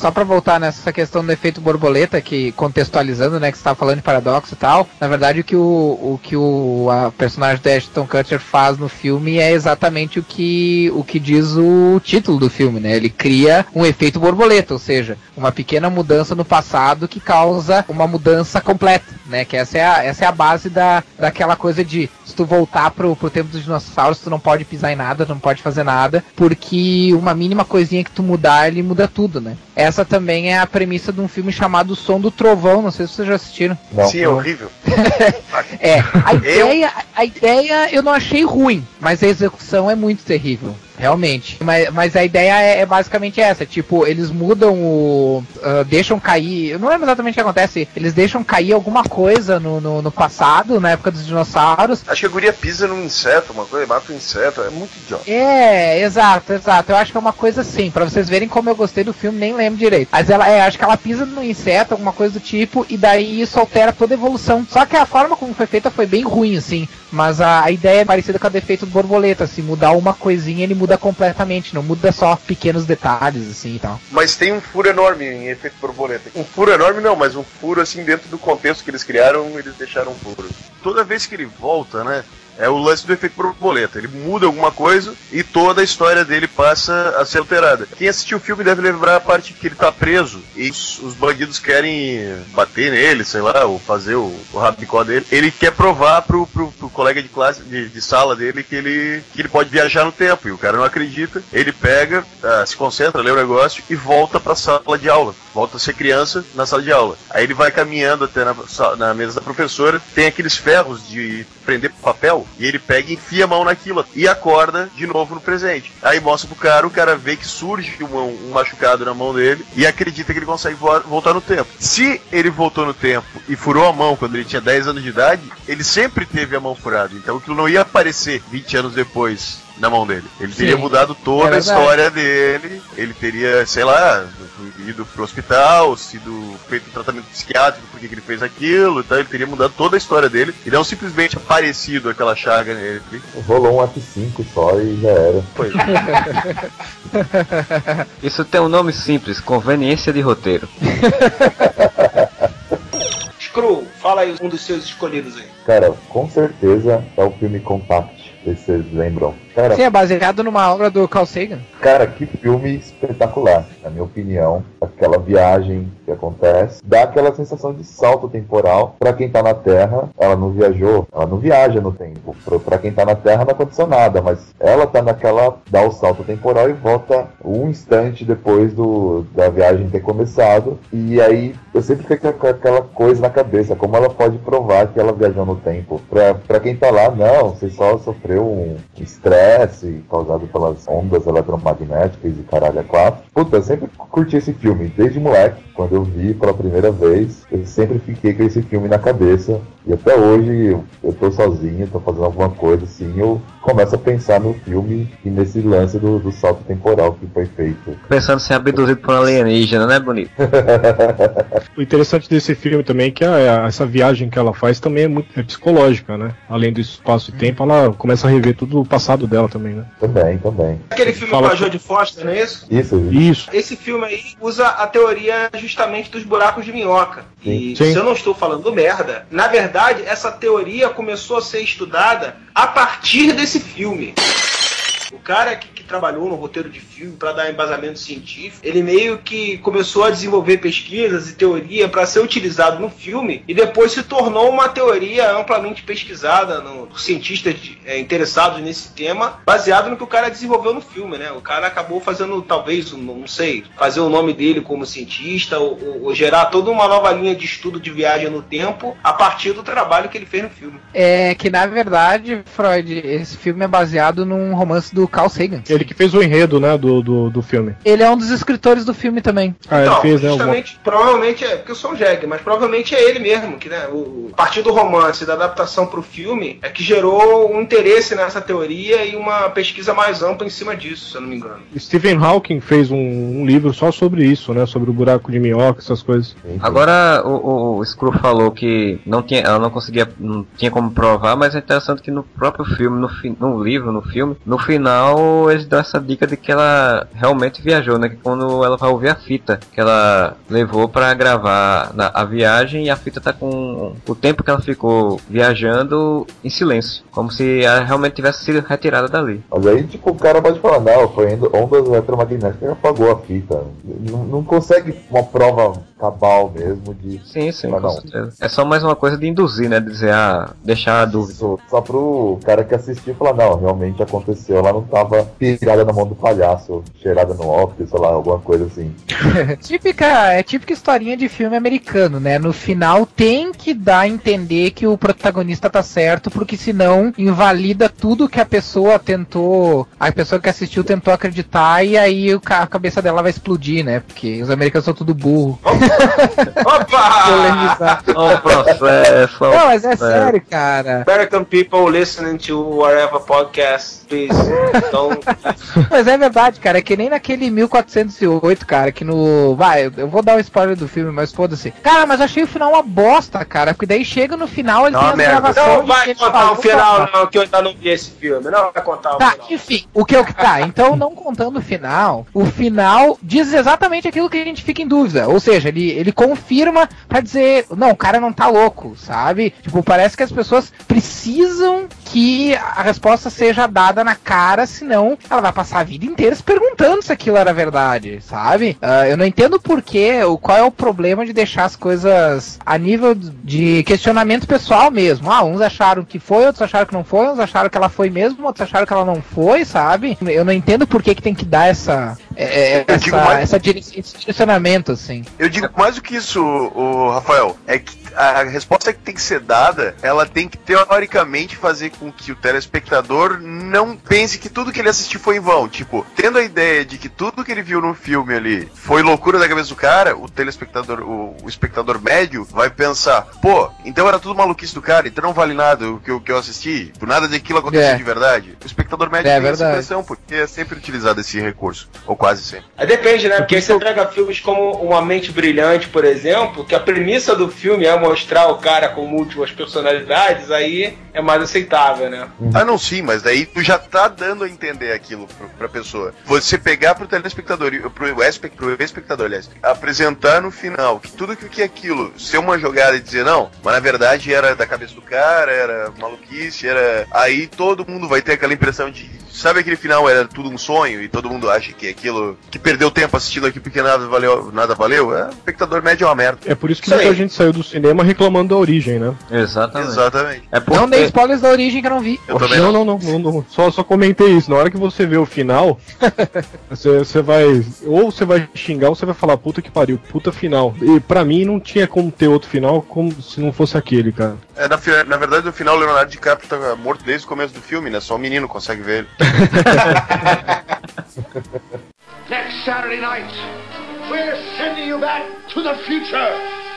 Só pra voltar nessa questão do efeito borboleta, que contextualizando, né, que você tava falando de paradoxo e tal, na verdade o que o, o que o a personagem do Ashton Kutcher faz no filme é exatamente o que o que diz o título do filme, né? Ele cria um efeito borboleta, ou seja, uma pequena mudança no passado que causa uma mudança completa, né? Que essa é a, essa é a base da, daquela coisa de se tu voltar pro, pro tempo dos dinossauros, tu não pode pisar em nada, tu não pode fazer nada, porque uma mínima coisinha que tu mudar, ele muda tudo, né? Também é a premissa de um filme chamado Som do Trovão, não sei se vocês já assistiram. Sim, é horrível. É, a ideia, a ideia eu não achei ruim, mas a execução é muito terrível. Realmente. Mas, mas a ideia é, é basicamente essa. Tipo, eles mudam o. ah, deixam cair. Eu não lembro exatamente o que acontece. Eles deixam cair alguma coisa no, no, no passado, na época dos dinossauros. Acho que a guria pisa num inseto, uma coisa, mata um inseto, é muito idiota. É, exato, exato. Eu acho que é uma coisa assim, pra vocês verem como eu gostei do filme, nem lembro direito. Mas ela é, acho que ela pisa no inseto, alguma coisa do tipo, e daí isso altera toda a evolução. Só que a forma como foi feita foi bem ruim, assim. Mas a, a ideia é parecida com a do efeito do borboleta, assim, mudar uma coisinha ele muda completamente, não muda só pequenos detalhes, assim e tal. Mas tem um furo enorme em efeito borboleta. Um furo enorme não, mas um furo assim dentro do contexto que eles criaram, eles deixaram um furo. Toda vez que ele volta, né? É o lance do efeito borboleta. Ele muda alguma coisa e toda a história dele passa a ser alterada. Quem assistiu o filme deve lembrar a parte que ele tá preso e os, os bandidos querem bater nele, sei lá, ou fazer o, o rabicó dele. Ele quer provar pro, pro, pro colega de classe, de, de sala dele, que ele, que ele pode viajar no tempo. E o cara não acredita. Ele pega, ah, se concentra, lê o negócio e volta pra sala de aula. Volta a ser criança na sala de aula. Aí ele vai caminhando até na, na mesa da professora, tem aqueles ferros de prender papel, e ele pega e enfia a mão naquilo e acorda de novo no presente. Aí mostra pro cara, o cara vê que surge um, um machucado na mão dele e acredita que ele consegue vo- voltar no tempo. Se ele voltou no tempo e furou a mão quando ele tinha 10 anos de idade, ele sempre teve a mão furada. Então aquilo não ia aparecer 20 anos depois na mão dele. Ele teria Sim. mudado É toda a verdade. história dele, ele teria, sei lá, ido pro hospital, sido feito um tratamento psiquiátrico porque que ele fez aquilo, então ele teria mudado toda a história dele e não simplesmente aparecido aquela chaga nele. Rolou um F5 só e já era. Foi. Isso tem um nome simples, conveniência de roteiro. Screw, fala aí um dos seus escolhidos aí. Cara, com certeza é o filme Contact, se vocês lembram. Cara, Sim, é baseado numa obra do Carl Sagan. Cara, que filme espetacular, na minha opinião. Aquela viagem que acontece, dá aquela sensação de salto temporal. Pra quem tá na Terra, ela não viajou, ela não viaja no tempo. Pra- Pra quem tá na Terra não aconteceu nada, mas ela tá naquela, dá o salto temporal e volta um instante depois do, da viagem ter começado. E aí eu sempre fico com aquela coisa na cabeça, como ela pode provar que ela viajou no tempo. Pra quem tá lá, não, você só sofreu um estresse causado pelas ondas eletromagnéticas e caralho é quatro. Puta, eu sempre curti esse filme, desde moleque, quando eu vi pela primeira vez, eu sempre fiquei com esse filme na cabeça. E até hoje eu, tô sozinho, tô fazendo alguma coisa assim, eu começo a pensar no filme e nesse lance do, do salto temporal que foi feito. Pensando em ser abduzido por um alienígena, né, bonito? O interessante desse filme também é que a- essa viagem que ela faz também é muito é psicológica, né? Além do espaço e tempo, ela começa a rever tudo o passado dela também, né? Também, também. Aquele filme Fala com a Jodie Foster, não é isso? Isso, Isso. Esse filme aí usa a teoria justamente dos buracos de minhoca. E Sim. se eu não estou falando merda, na verdade, essa teoria começou a ser estudada a partir desse filme. Cara que, que trabalhou no roteiro de filme para dar embasamento científico, ele meio que começou a desenvolver pesquisas e teoria para ser utilizado no filme e depois se tornou uma teoria amplamente pesquisada no, por cientistas é, interessados nesse tema, baseado no que o cara desenvolveu no filme, né? O cara acabou fazendo talvez, um- não sei, fazer o nome dele como cientista ou, ou- ou gerar toda uma nova linha de estudo de viagem no tempo a partir do trabalho que ele fez no filme. É que na verdade, Freud, esse filme é baseado num romance do Carl Sagan. Ele que fez o enredo, né, do, do, do filme. Ele é um dos escritores do filme também. Ah, ele Então, fez, né? justamente, provavelmente é, porque eu sou um jegue, mas provavelmente é ele mesmo, que né, o, a partir do romance e da adaptação para o filme é que gerou um interesse nessa teoria e uma pesquisa mais ampla em cima disso, se eu não me engano. Stephen Hawking fez um, um livro só sobre isso, né? Sobre o buraco de minhoca, essas coisas. Agora o, o, o Screw falou que não tinha, ela não conseguia, não tinha como provar, mas é interessante que no próprio filme, no, fi- no livro, no filme, no final eles dão essa dica de que ela realmente viajou, né? Que quando ela vai ouvir a fita que ela levou pra gravar na, a viagem e a fita tá com o tempo que ela ficou viajando em silêncio, como se ela realmente tivesse sido retirada dali. Mas aí, tipo, o cara pode falar, não, foi ondas eletromagnéticas que apagou a fita. Não, não consegue uma prova cabal mesmo de. Sim, sim, Mas com não. certeza. É só mais uma coisa de induzir, né? De dizer, ah, deixar a dúvida. Só, só pro cara que assistiu falar, não, realmente aconteceu, ela não tava pirada na mão do palhaço, cheirada no óculos, sei lá, alguma coisa assim. típica, é típica historinha de filme americano, né? No final tem que dar a entender que o protagonista tá certo, porque senão invalida tudo que a pessoa tentou, a pessoa que assistiu tentou acreditar e aí o ca- a cabeça dela vai explodir, né? Porque os americanos são tudo burro. Opa! Ó o processo. Não, mas é sério, cara. American people listening to whatever podcast, don't. Mas é verdade, cara. É que nem naquele 1408, cara, que no. Vai, eu vou dar um spoiler do filme, mas foda-se. Cara, mas eu achei o final uma bosta, cara. Porque daí chega no final, ele Não, tem as merda. gravações. Não vai contar o final, não, que eu ainda não vi esse filme. Não vai contar o Tá, final. enfim, o que eu que tá, então não contando o final, o final diz exatamente aquilo que a gente fica em dúvida. Ou seja, ele, ele confirma pra dizer, não, o cara não tá louco, sabe? Tipo, parece que as pessoas precisam que a resposta seja dada porrada na cara, senão ela vai passar a vida inteira se perguntando se aquilo era verdade, sabe? Ah, eu não entendo por que, o, qual é o problema de deixar as coisas a nível de questionamento pessoal mesmo. Ah, uns acharam que foi, outros acharam que não foi, uns acharam que ela foi mesmo, outros acharam que ela não foi, sabe? Eu não entendo por que, que tem que dar essa, é, é, essa, mais- essa dire- esse direcionamento, assim. Eu digo mais do que isso, o Rafael, é que a resposta que tem que ser dada, ela tem que teoricamente fazer com que o telespectador não pense que tudo que ele assistiu foi em vão. Tipo, tendo a ideia de que tudo que ele viu no filme ali foi loucura da cabeça do cara, o telespectador, o, o espectador médio vai pensar, pô, então era tudo maluquice do cara, então não vale nada o que, eu- que eu assisti, por nada daquilo aconteceu É. de verdade. O espectador médio É tem essa verdade. impressão, porque é sempre utilizado esse recurso, ou quase sempre. Aí depende, né? Porque aí você pega filmes como Uma Mente Brilhante, por exemplo, que a premissa do filme é mostrar o cara com múltiplas personalidades, aí é mais aceitável, né? Ah, não, sim, mas daí tu já tá dando a entender aquilo pro, pra pessoa. Você pegar pro telespectador, e pro, espe- pro espectador, aliás, apresentar no final que tudo que, que é aquilo, ser uma jogada e dizer não, mas na verdade era da cabeça do cara, era maluquice, era. Aí todo mundo vai ter aquela impressão de. Sabe aquele final era tudo um sonho e todo mundo acha que aquilo. que perdeu tempo assistindo aqui porque nada valeu, nada valeu? É, o espectador médio é uma merda. É por isso que Isso muita aí. gente saiu do cinema reclamando da origem, né? Exatamente. Exatamente. É porque... Não dei spoilers da origem que eu não vi. Eu também não, não. não, não, não. Só, só comentei isso. Na hora que você vê o final, você, você vai. Ou você vai xingar ou você vai falar, puta que pariu, puta final. E pra mim não tinha como ter outro final como se não fosse aquele, cara. É, na, na verdade, no final, o Leonardo DiCaprio tá morto desde o começo do filme, né? Só o menino consegue ver ele. Next Saturday night, we're sending you back to the future.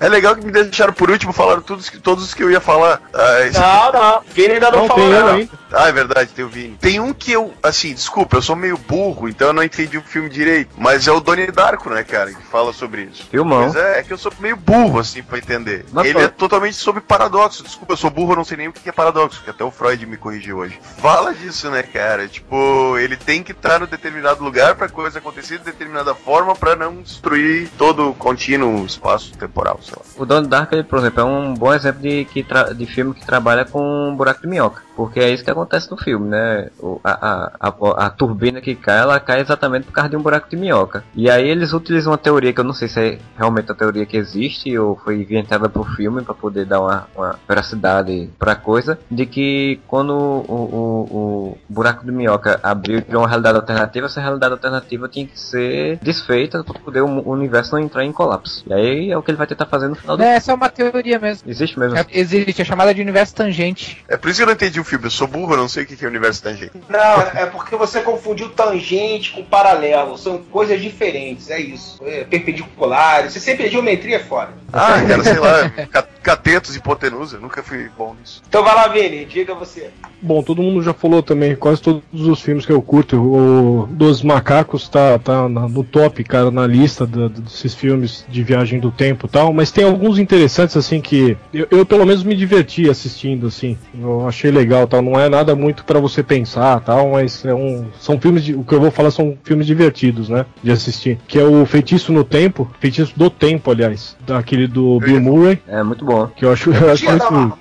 É legal que me deixaram por último, falaram todos, que- todos os que eu ia falar. Ah, esse- Não, não. Vini ainda não, Não, falou tem ainda. Ah, é verdade, tem o Vini. Tem um que eu, assim, desculpa, eu sou meio burro, então eu não entendi o filme direito. Mas é o Donnie Darko, né, cara, que fala sobre isso. Filmão. Mas é, é que eu sou meio burro, assim, pra entender. Mas Ele pô. é totalmente sobre paradoxo. Desculpa, eu sou burro, eu não sei nem o que é paradoxo, que até o Freud me corrigiu hoje. Fala disso, né, cara? Tipo, ele tem que estar no determinado lugar pra coisa acontecer de determinada forma pra não destruir todo o contínuo espaço temporal. O Donnie Darko, ele, por exemplo, é um bom exemplo de, que de filme que trabalha com um buraco de minhoca. Porque é isso que acontece no filme, né? A, a, a, a turbina que cai, ela cai exatamente por causa de um buraco de minhoca. E aí eles utilizam uma teoria que eu não sei se é realmente a teoria que existe ou foi inventada pro filme para poder dar uma, uma veracidade pra coisa, de que quando o, o, o buraco de minhoca abriu e criou uma realidade alternativa, essa realidade alternativa tinha que ser desfeita para poder o universo não entrar em colapso. E aí é o que ele vai tentar fazer no final do É, essa é uma teoria mesmo. Existe mesmo. É, existe, é chamada de universo tangente. É por isso que eu não entendi o filme. Eu sou burro, eu não sei o que é universo tangente. Não, é porque você confundiu tangente com paralelo. São coisas diferentes, é isso. É perpendiculares. Você sempre geometria é fora. Ah, cara, sei lá, ca- catetos, hipotenusa. Eu nunca fui bom nisso. Então vai lá, Vini, diga você. Bom, todo mundo já falou também, quase todos os filmes que eu curto. O dos Macacos tá, tá no top, cara, na lista da- desses filmes de viagem do tempo e tal. Mas tem alguns interessantes, assim, que eu, eu pelo menos me diverti assistindo, assim. Eu achei legal tal. Não é nada muito pra você pensar tal, mas é um, são filmes. De, o que eu vou falar são filmes divertidos, né? De assistir. Que é o Feitiço no Tempo, Feitiço do Tempo, aliás. Daquele do Bill Murray. É muito bom. Que eu acho, eu acho muito.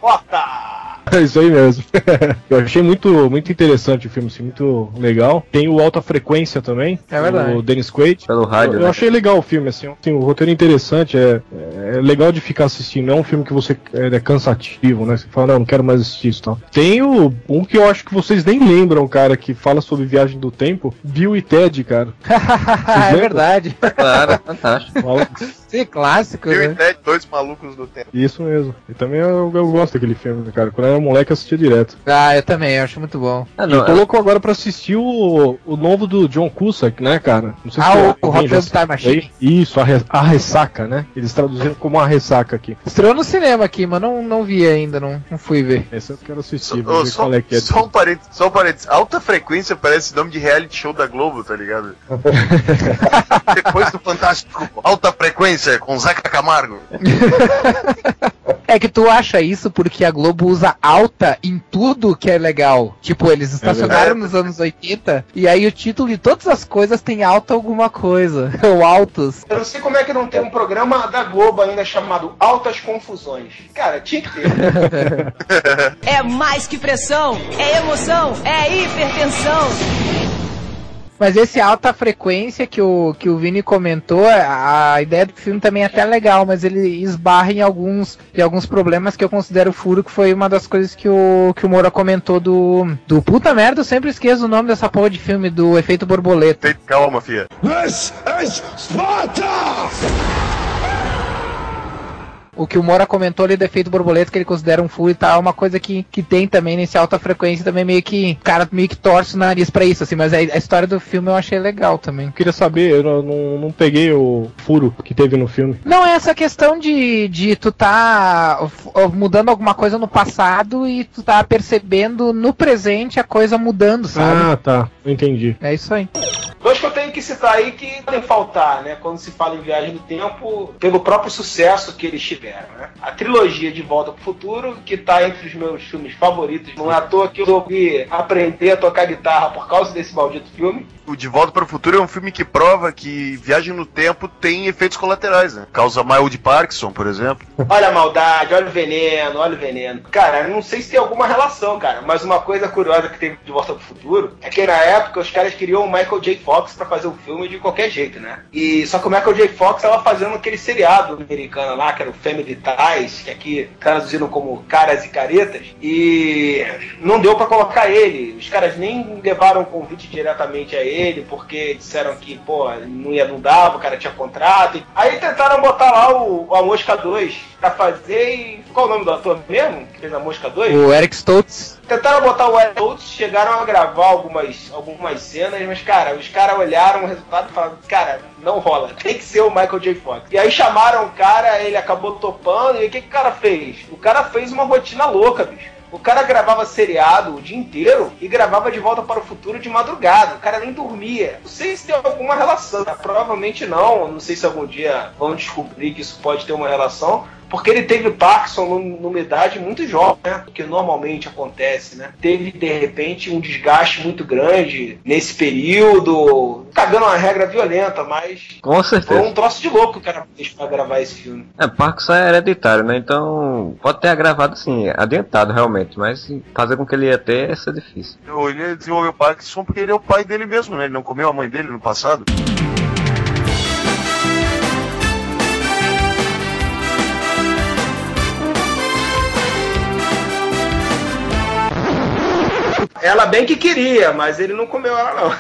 É isso aí mesmo. eu achei muito, muito interessante o filme, assim, muito legal. Tem o Alta Frequência também. É verdade. O Dennis Quaid. Pelo rádio, Eu, eu né? achei legal o filme, assim, assim, o roteiro é interessante, é, é legal de ficar assistindo, não é um filme que você é, é cansativo, né? Você fala, não, não quero mais assistir isso tal. Tem o, um que eu acho que vocês nem lembram, cara, que fala sobre viagem do tempo, Bill e Ted, cara. é verdade. Claro, fantástico. Sim, clássico, Bill e né? Ted, dois malucos do tempo. Isso mesmo. E também eu, eu gosto daquele filme, né, cara. Quando eu era moleque eu assistia direto. Ah, eu também, eu acho muito bom. Ah, E não, tô louco agora pra assistir o, o novo do John Cusack, né, cara? Não sei Ah, se o- alguém o do Time Machine. Isso, a, re- a ressaca, né? Eles traduziram como a ressaca aqui. Estreou no cinema aqui, mas não, não vi ainda, não, não fui ver. Esse eu quero assistir, ô, ver só, qual é que é. só um parênteses, só um parênteses. Alta frequência parece nome de reality show da Globo, tá ligado? Depois do Fantástico, alta frequência com Zeca Camargo. É É que tu acha isso porque a Globo usa alta em tudo que é legal. Tipo, eles estacionaram nos anos 80 e aí o título de todas as coisas tem alta alguma coisa. Ou altos. Eu não sei como é que não tem um programa da Globo ainda chamado Altas Confusões. Cara, tinha que ter. É mais que pressão, é emoção, é hipertensão. Mas esse alta frequência que o, que o Vini comentou, a, a ideia do filme também é até legal, mas ele esbarra em alguns, em alguns problemas que eu considero furo, que foi uma das coisas que o, que o Moura comentou do, do puta merda, eu sempre esqueço o nome dessa porra de filme, do efeito borboleta. Calma, filha. This is Sparta! O que o Moura comentou ali do efeito borboleta, que ele considera um furo e tal, é uma coisa que, que tem também nesse alta frequência, também meio que, cara, meio que torce o nariz pra isso, assim, mas a, a história do filme eu achei legal também. Queria saber, eu não, não, não peguei o furo que teve no filme. Não, é essa questão de, de tu tá mudando alguma coisa no passado e tu tá percebendo no presente a coisa mudando, sabe? Ah, tá, entendi. É isso aí. Dois que citar aí que podem faltar, né? Quando se fala em viagem no tempo, pelo próprio sucesso que eles tiveram, né? A trilogia de Volta pro Futuro, que tá entre os meus filmes favoritos. Não é à toa que eu resolvi aprender a tocar guitarra por causa desse maldito filme. O De Volta para o Futuro é um filme que prova que viagem no tempo tem efeitos colaterais, né? Causa mal de Parkinson, por exemplo. Olha a maldade, olha o veneno, olha o veneno. Cara, não sei se tem alguma relação, cara, mas uma coisa curiosa que teve de Volta pro Futuro é que na época os caras queriam o Michael J. Fox pra fazer o filme de qualquer jeito, né? E só que o Michael J. Fox tava fazendo aquele seriado americano lá, que era o Family Ties, que aqui traduziram como Caras e Caretas, e não deu pra colocar ele. Os caras nem levaram o convite diretamente a ele, porque disseram que, pô, não ia não dava, o cara tinha contrato. Aí tentaram botar lá o, a Mosca 2 pra fazer e. Qual o nome do ator mesmo? Que fez a Mosca 2? O Eric Stoltz. Tentaram botar o Eric Stoltz, chegaram a gravar algumas, algumas cenas, mas, cara, os caras olharam o resultado e falaram, cara, não rola, tem que ser o Michael J. Fox. E aí chamaram o cara, ele acabou topando, e o que, que o cara fez? O cara fez uma rotina louca, bicho. O cara gravava seriado o dia inteiro e gravava De Volta para o Futuro de madrugada. O cara nem dormia. Não sei se tem alguma relação. Provavelmente não. Não sei se algum dia vão descobrir que isso pode ter uma relação. Porque ele teve Parkinson num- numa idade muito jovem, né? O que normalmente acontece, né? Teve, de repente, um desgaste muito grande nesse período. Cagando uma regra violenta, mas Com foi certeza. um troço de louco que o cara fez pra gravar esse filme. É, Parkinson é hereditário, né? Então pode ter agravado assim, adiantado realmente, mas fazer com que ele ia ter ia ser difícil. Ele desenvolveu Parkinson porque ele é o pai dele mesmo, né? Ele não comeu a mãe dele no passado. Ela bem que queria, mas ele não comeu ela, não.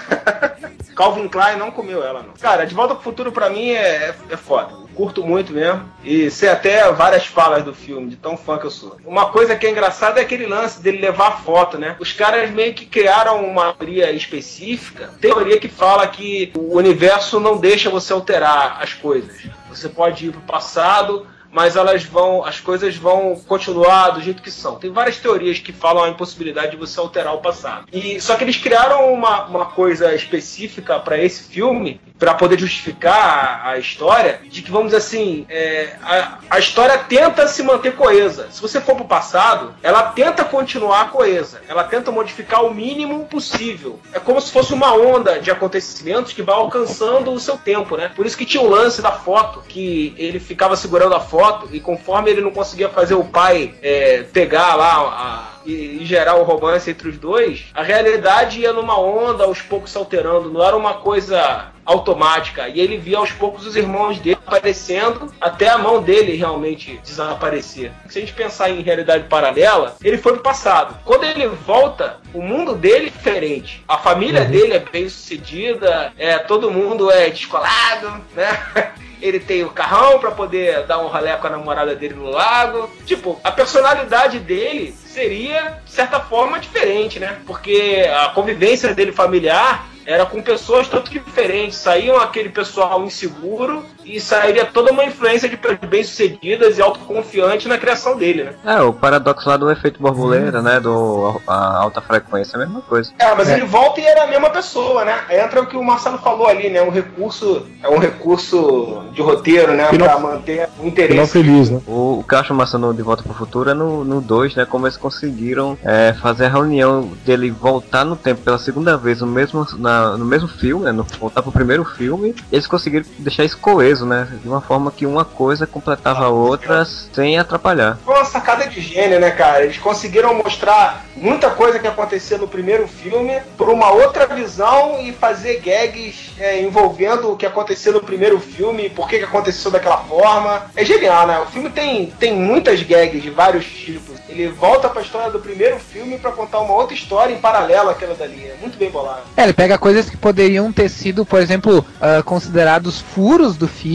Calvin Klein não comeu ela, não. Cara, De Volta pro Futuro pra mim é, é foda. Eu curto muito mesmo. E sei até várias falas do filme, de tão fã que eu sou. Uma coisa que é engraçada é aquele lance dele levar foto, né? Os caras meio que criaram uma teoria específica. Teoria que fala que o universo não deixa você alterar as coisas. Você pode ir pro passado, mas elas vão, as coisas vão continuar do jeito que são. Tem várias teorias que falam a impossibilidade de você alterar o passado. E só que eles criaram uma, uma coisa específica para esse filme para poder justificar a, a história de que vamos dizer assim, é, a, a história tenta se manter coesa. Se você for pro passado, ela tenta continuar coesa. Ela tenta modificar o mínimo possível. É como se fosse uma onda de acontecimentos que vai alcançando o seu tempo, né? Por isso que tinha o lance da foto, que ele ficava segurando a foto e conforme ele não conseguia fazer o pai é, pegar lá e, e gerar o romance entre os dois, a realidade ia numa onda aos poucos se alterando, não era uma coisa automática. E ele via aos poucos os irmãos dele aparecendo até a mão dele realmente desaparecer. Se a gente pensar em realidade paralela, ele foi pro passado. Quando ele volta, o mundo dele é diferente. A família dele é bem sucedida, é, todo mundo é descolado, né? Ele tem o carrão pra poder dar um rolê com a namorada dele no lago. Tipo, a personalidade dele seria, de certa forma, diferente, né? Porque a convivência dele familiar era com pessoas tanto diferentes. Saíam aquele pessoal inseguro e sairia toda uma influência de pessoas bem-sucedidas e autoconfiantes na criação dele, né? É, o paradoxo lá do efeito borboleta, né? Do a alta frequência, é a mesma coisa. É, mas ele volta e era a mesma pessoa, né? Entra o que o Marcelo falou ali, né? Um recurso, é um recurso de roteiro, né? Final- pra manter o interesse. Final feliz, né? O, o que eu acho massa no De Volta pro Futuro é no, no 2, né? Como eles conseguiram é, fazer a reunião dele voltar no tempo pela segunda vez no mesmo, na- no mesmo filme, né? No, voltar pro primeiro filme. Eles conseguiram deixar isso coeso, né? De uma forma que uma coisa completava a outra sem atrapalhar. Foi uma sacada de gênio, né, cara? Eles conseguiram mostrar muita coisa que acontecia no primeiro filme por uma outra visão e fazer gags é, envolvendo o que acontecia no primeiro filme e por que, que aconteceu daquela forma. É genial, né? O filme tem, tem muitas gags de vários tipos. Ele volta pra história do primeiro filme pra contar uma outra história em paralelo àquela dali. É muito bem bolado. É, ele pega coisas que poderiam ter sido, por exemplo, ah, considerados furos do filme,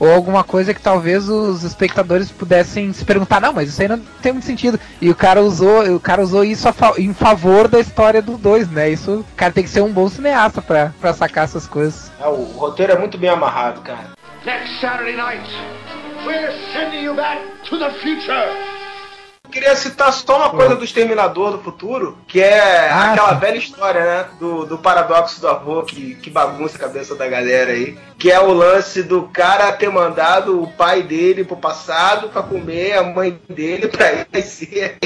ou alguma coisa que talvez os espectadores pudessem se perguntar, não, mas isso aí não tem muito sentido. E o cara usou, o cara usou isso a fa- em favor da história do 2, né? Isso, o cara tem que ser um bom cineasta pra, pra sacar essas coisas. É, o roteiro é muito bem amarrado, cara. Next Saturday night, we're sending you back to the future. Queria citar só uma coisa do Exterminador do Futuro, que é Ah, aquela sim. velha história, né? Do, do paradoxo do avô que, que bagunça a cabeça da galera aí. Que é o lance do cara ter mandado o pai dele pro passado pra comer a mãe dele pra ele ser.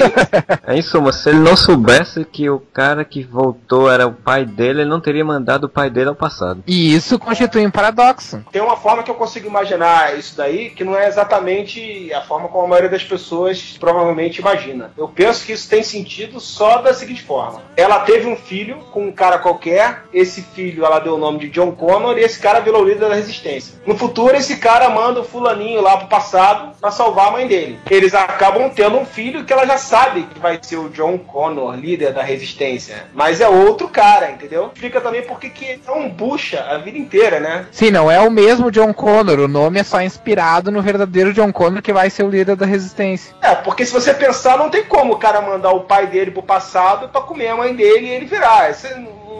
É, em suma, se ele não soubesse que o cara que voltou era o pai dele, ele não teria mandado o pai dele ao passado. E isso constitui um paradoxo. Tem uma forma que eu consigo imaginar isso daí, que não é exatamente a forma como a maioria das pessoas provavelmente imagina. Eu penso que isso tem sentido só da seguinte forma: ela teve um filho com um cara qualquer, esse filho ela deu o nome de John Connor e esse cara virou líder da resistência. No futuro, esse cara manda o fulaninho lá pro passado pra salvar a mãe dele. Eles acabam tendo um filho que ela já sabe que vai ser o John Connor, líder da resistência. Mas é outro cara, entendeu? Explica também porque que é um bucha a vida inteira, né? Sim, não é o mesmo John Connor, o nome é só inspirado no verdadeiro John Connor que vai ser o líder da resistência. É, porque se você pensar, não tem como o cara mandar o pai dele pro passado pra comer a mãe dele e ele virar. Isso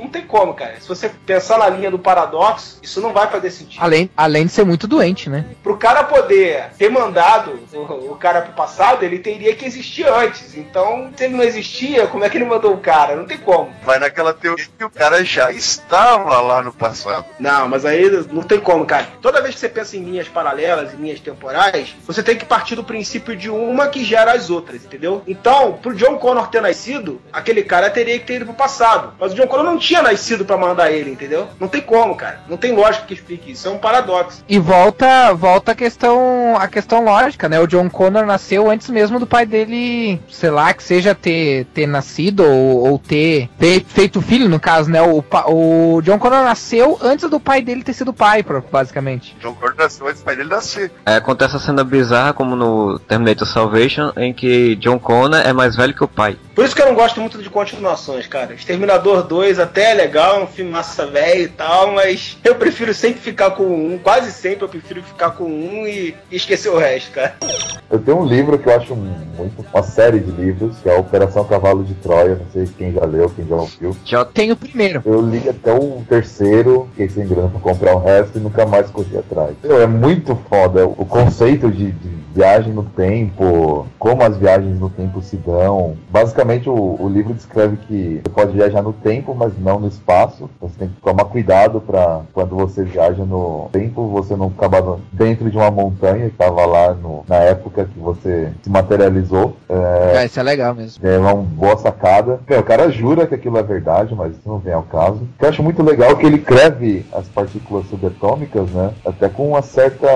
não tem como, cara. Se você pensar na linha do paradoxo, isso não vai fazer sentido. Além, além de ser muito doente, né? Pro cara poder ter mandado o, o cara pro passado, ele teria que existir antes. Então, se ele não existia, como é que ele mandou o cara? Não tem como. Vai naquela teoria que o cara já estava lá no passado. Não, mas aí não tem como, cara. Toda vez que você pensa em linhas paralelas, em linhas temporais, você tem que partir do princípio de uma que gera as outras, entendeu? Então, pro John Connor ter nascido, aquele cara teria que ter ido pro passado. Mas o John Connor não tinha nascido pra mandar ele, entendeu? Não tem como, cara. Não tem lógica que explique isso. É um paradoxo. E volta, volta a questão, a questão lógica, né? O John Connor nasceu antes mesmo do pai dele, sei lá, que seja ter, ter nascido ou, ou ter fe- feito filho, no caso, né? O, o John Connor nasceu antes do pai dele ter sido pai, basicamente. John Connor nasceu antes do pai dele nascer. Aí acontece a cena bizarra como no Terminator Salvation, em que John Connor é mais velho que o pai. Por isso que eu não gosto muito de continuações, cara. Exterminador 2 até é legal, é um filme massa velho e tal, mas eu prefiro sempre ficar com um. Quase sempre eu prefiro ficar com um e esquecer o resto, cara. Eu tenho um livro que eu acho muito. Uma série de livros, que é a Operação Cavalo de Troia. Não sei quem já leu, quem já ouviu. Já tem o primeiro. Eu li até o terceiro, fiquei sem grana pra comprar o resto e nunca mais corri atrás. Meu, é muito foda o conceito de, de viagem no tempo, como as viagens no tempo se dão. Basicamente, o, o livro descreve que você pode viajar no tempo, mas não no espaço. Você tem que tomar cuidado para quando você viaja no tempo, você não acabar dentro de uma montanha que estava lá no- na época que você se materializou. É, É, isso é legal mesmo. é uma boa sacada. Meu, o cara jura que aquilo é verdade, mas isso não vem ao caso. O que eu acho muito legal é que ele escreve as partículas subatômicas, né? Até com uma certa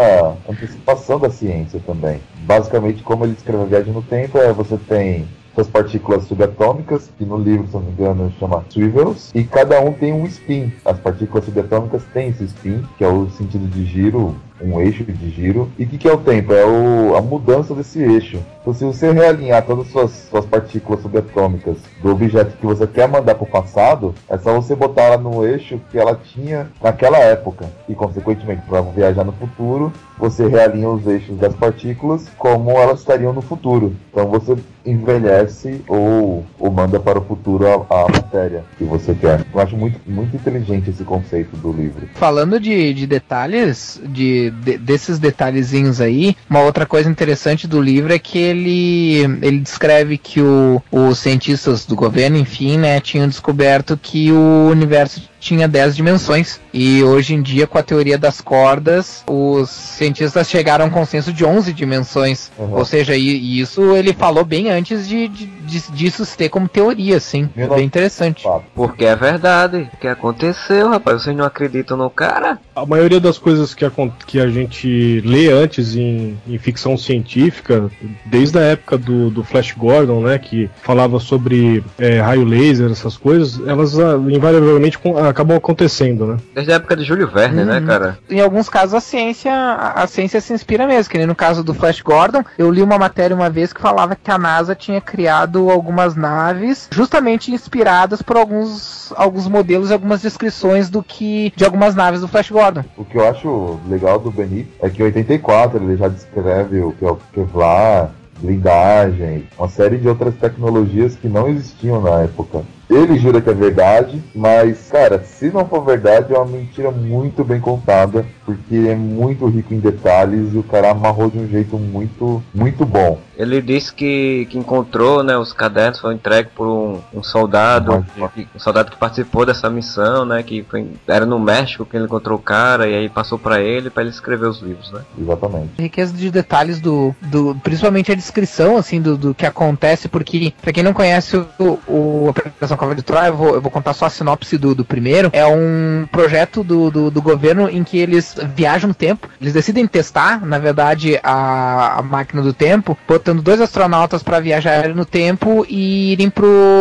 antecipação da ciência também. Basicamente, como ele escreve a viagem no tempo, é você tem suas partículas subatômicas, que no livro, se não me engano, chama swivels, e cada um tem um spin. As partículas subatômicas têm esse spin, que é o sentido de giro, um eixo de giro. E o que, que é o tempo? É o- a mudança desse eixo. Então, se você realinhar todas as suas, suas partículas subatômicas do objeto que você quer mandar para o passado, é só você botar ela no eixo que ela tinha naquela época. E, consequentemente, para viajar no futuro, você realinha os eixos das partículas como elas estariam no futuro. Então, você envelhece ou, ou manda para o futuro a, a matéria que você quer. Eu acho muito, muito inteligente esse conceito do livro. Falando de, de detalhes de, de, de- desses detalhezinhos aí, uma outra coisa interessante do livro é que ele, ele descreve que o, os cientistas do governo, enfim, né, tinham descoberto que o universo tinha 10 dimensões. E hoje em dia, com a teoria das cordas, os cientistas chegaram a um consenso de 11 dimensões. Uhum. Ou seja, e, e isso ele falou bem antes de, de, de- disso se ter como teoria, assim. É bem interessante. Porque é verdade. O que aconteceu, rapaz? Vocês não acreditam no cara? A maioria das coisas que a, que a gente lê antes em, em ficção científica, desde a época do, do Flash Gordon, né, que falava sobre é, raio laser, essas coisas, elas ah, invariavelmente com- acabam acontecendo, né? Desde a época de Júlio Verne, né, Uhum. cara? Em alguns casos a ciência, a a ciência se inspira mesmo, que nem no caso do Flash Gordon, eu li uma matéria uma vez que falava que a NASA tinha criado algumas naves justamente inspiradas por alguns alguns modelos e algumas descrições do que de algumas naves do Flash Gordon. O que eu acho legal do Benito é que em 84 ele já descreve o que é o Kevlar, blindagem, uma série de outras tecnologias que não existiam na época. Ele jura que é verdade, mas, cara, se não for verdade, é uma mentira muito bem contada, porque é muito rico em detalhes e o cara amarrou de um jeito muito, muito bom. Ele disse que, que encontrou, né, os cadernos foram entregues por um, um soldado, que- um soldado que participou dessa missão, né, que foi, era no México que ele encontrou o cara e aí passou pra ele pra ele escrever os livros, né? Exatamente. A riqueza de detalhes do, do principalmente a descrição assim do, do que acontece, porque pra quem não conhece o, o Operação Cova de Troia, eu vou, eu vou contar só a sinopse do, do primeiro. É um projeto do, do, do governo em que eles viajam no tempo. Eles decidem testar, na verdade, a, a máquina do tempo, botando dois astronautas para viajar no tempo e irem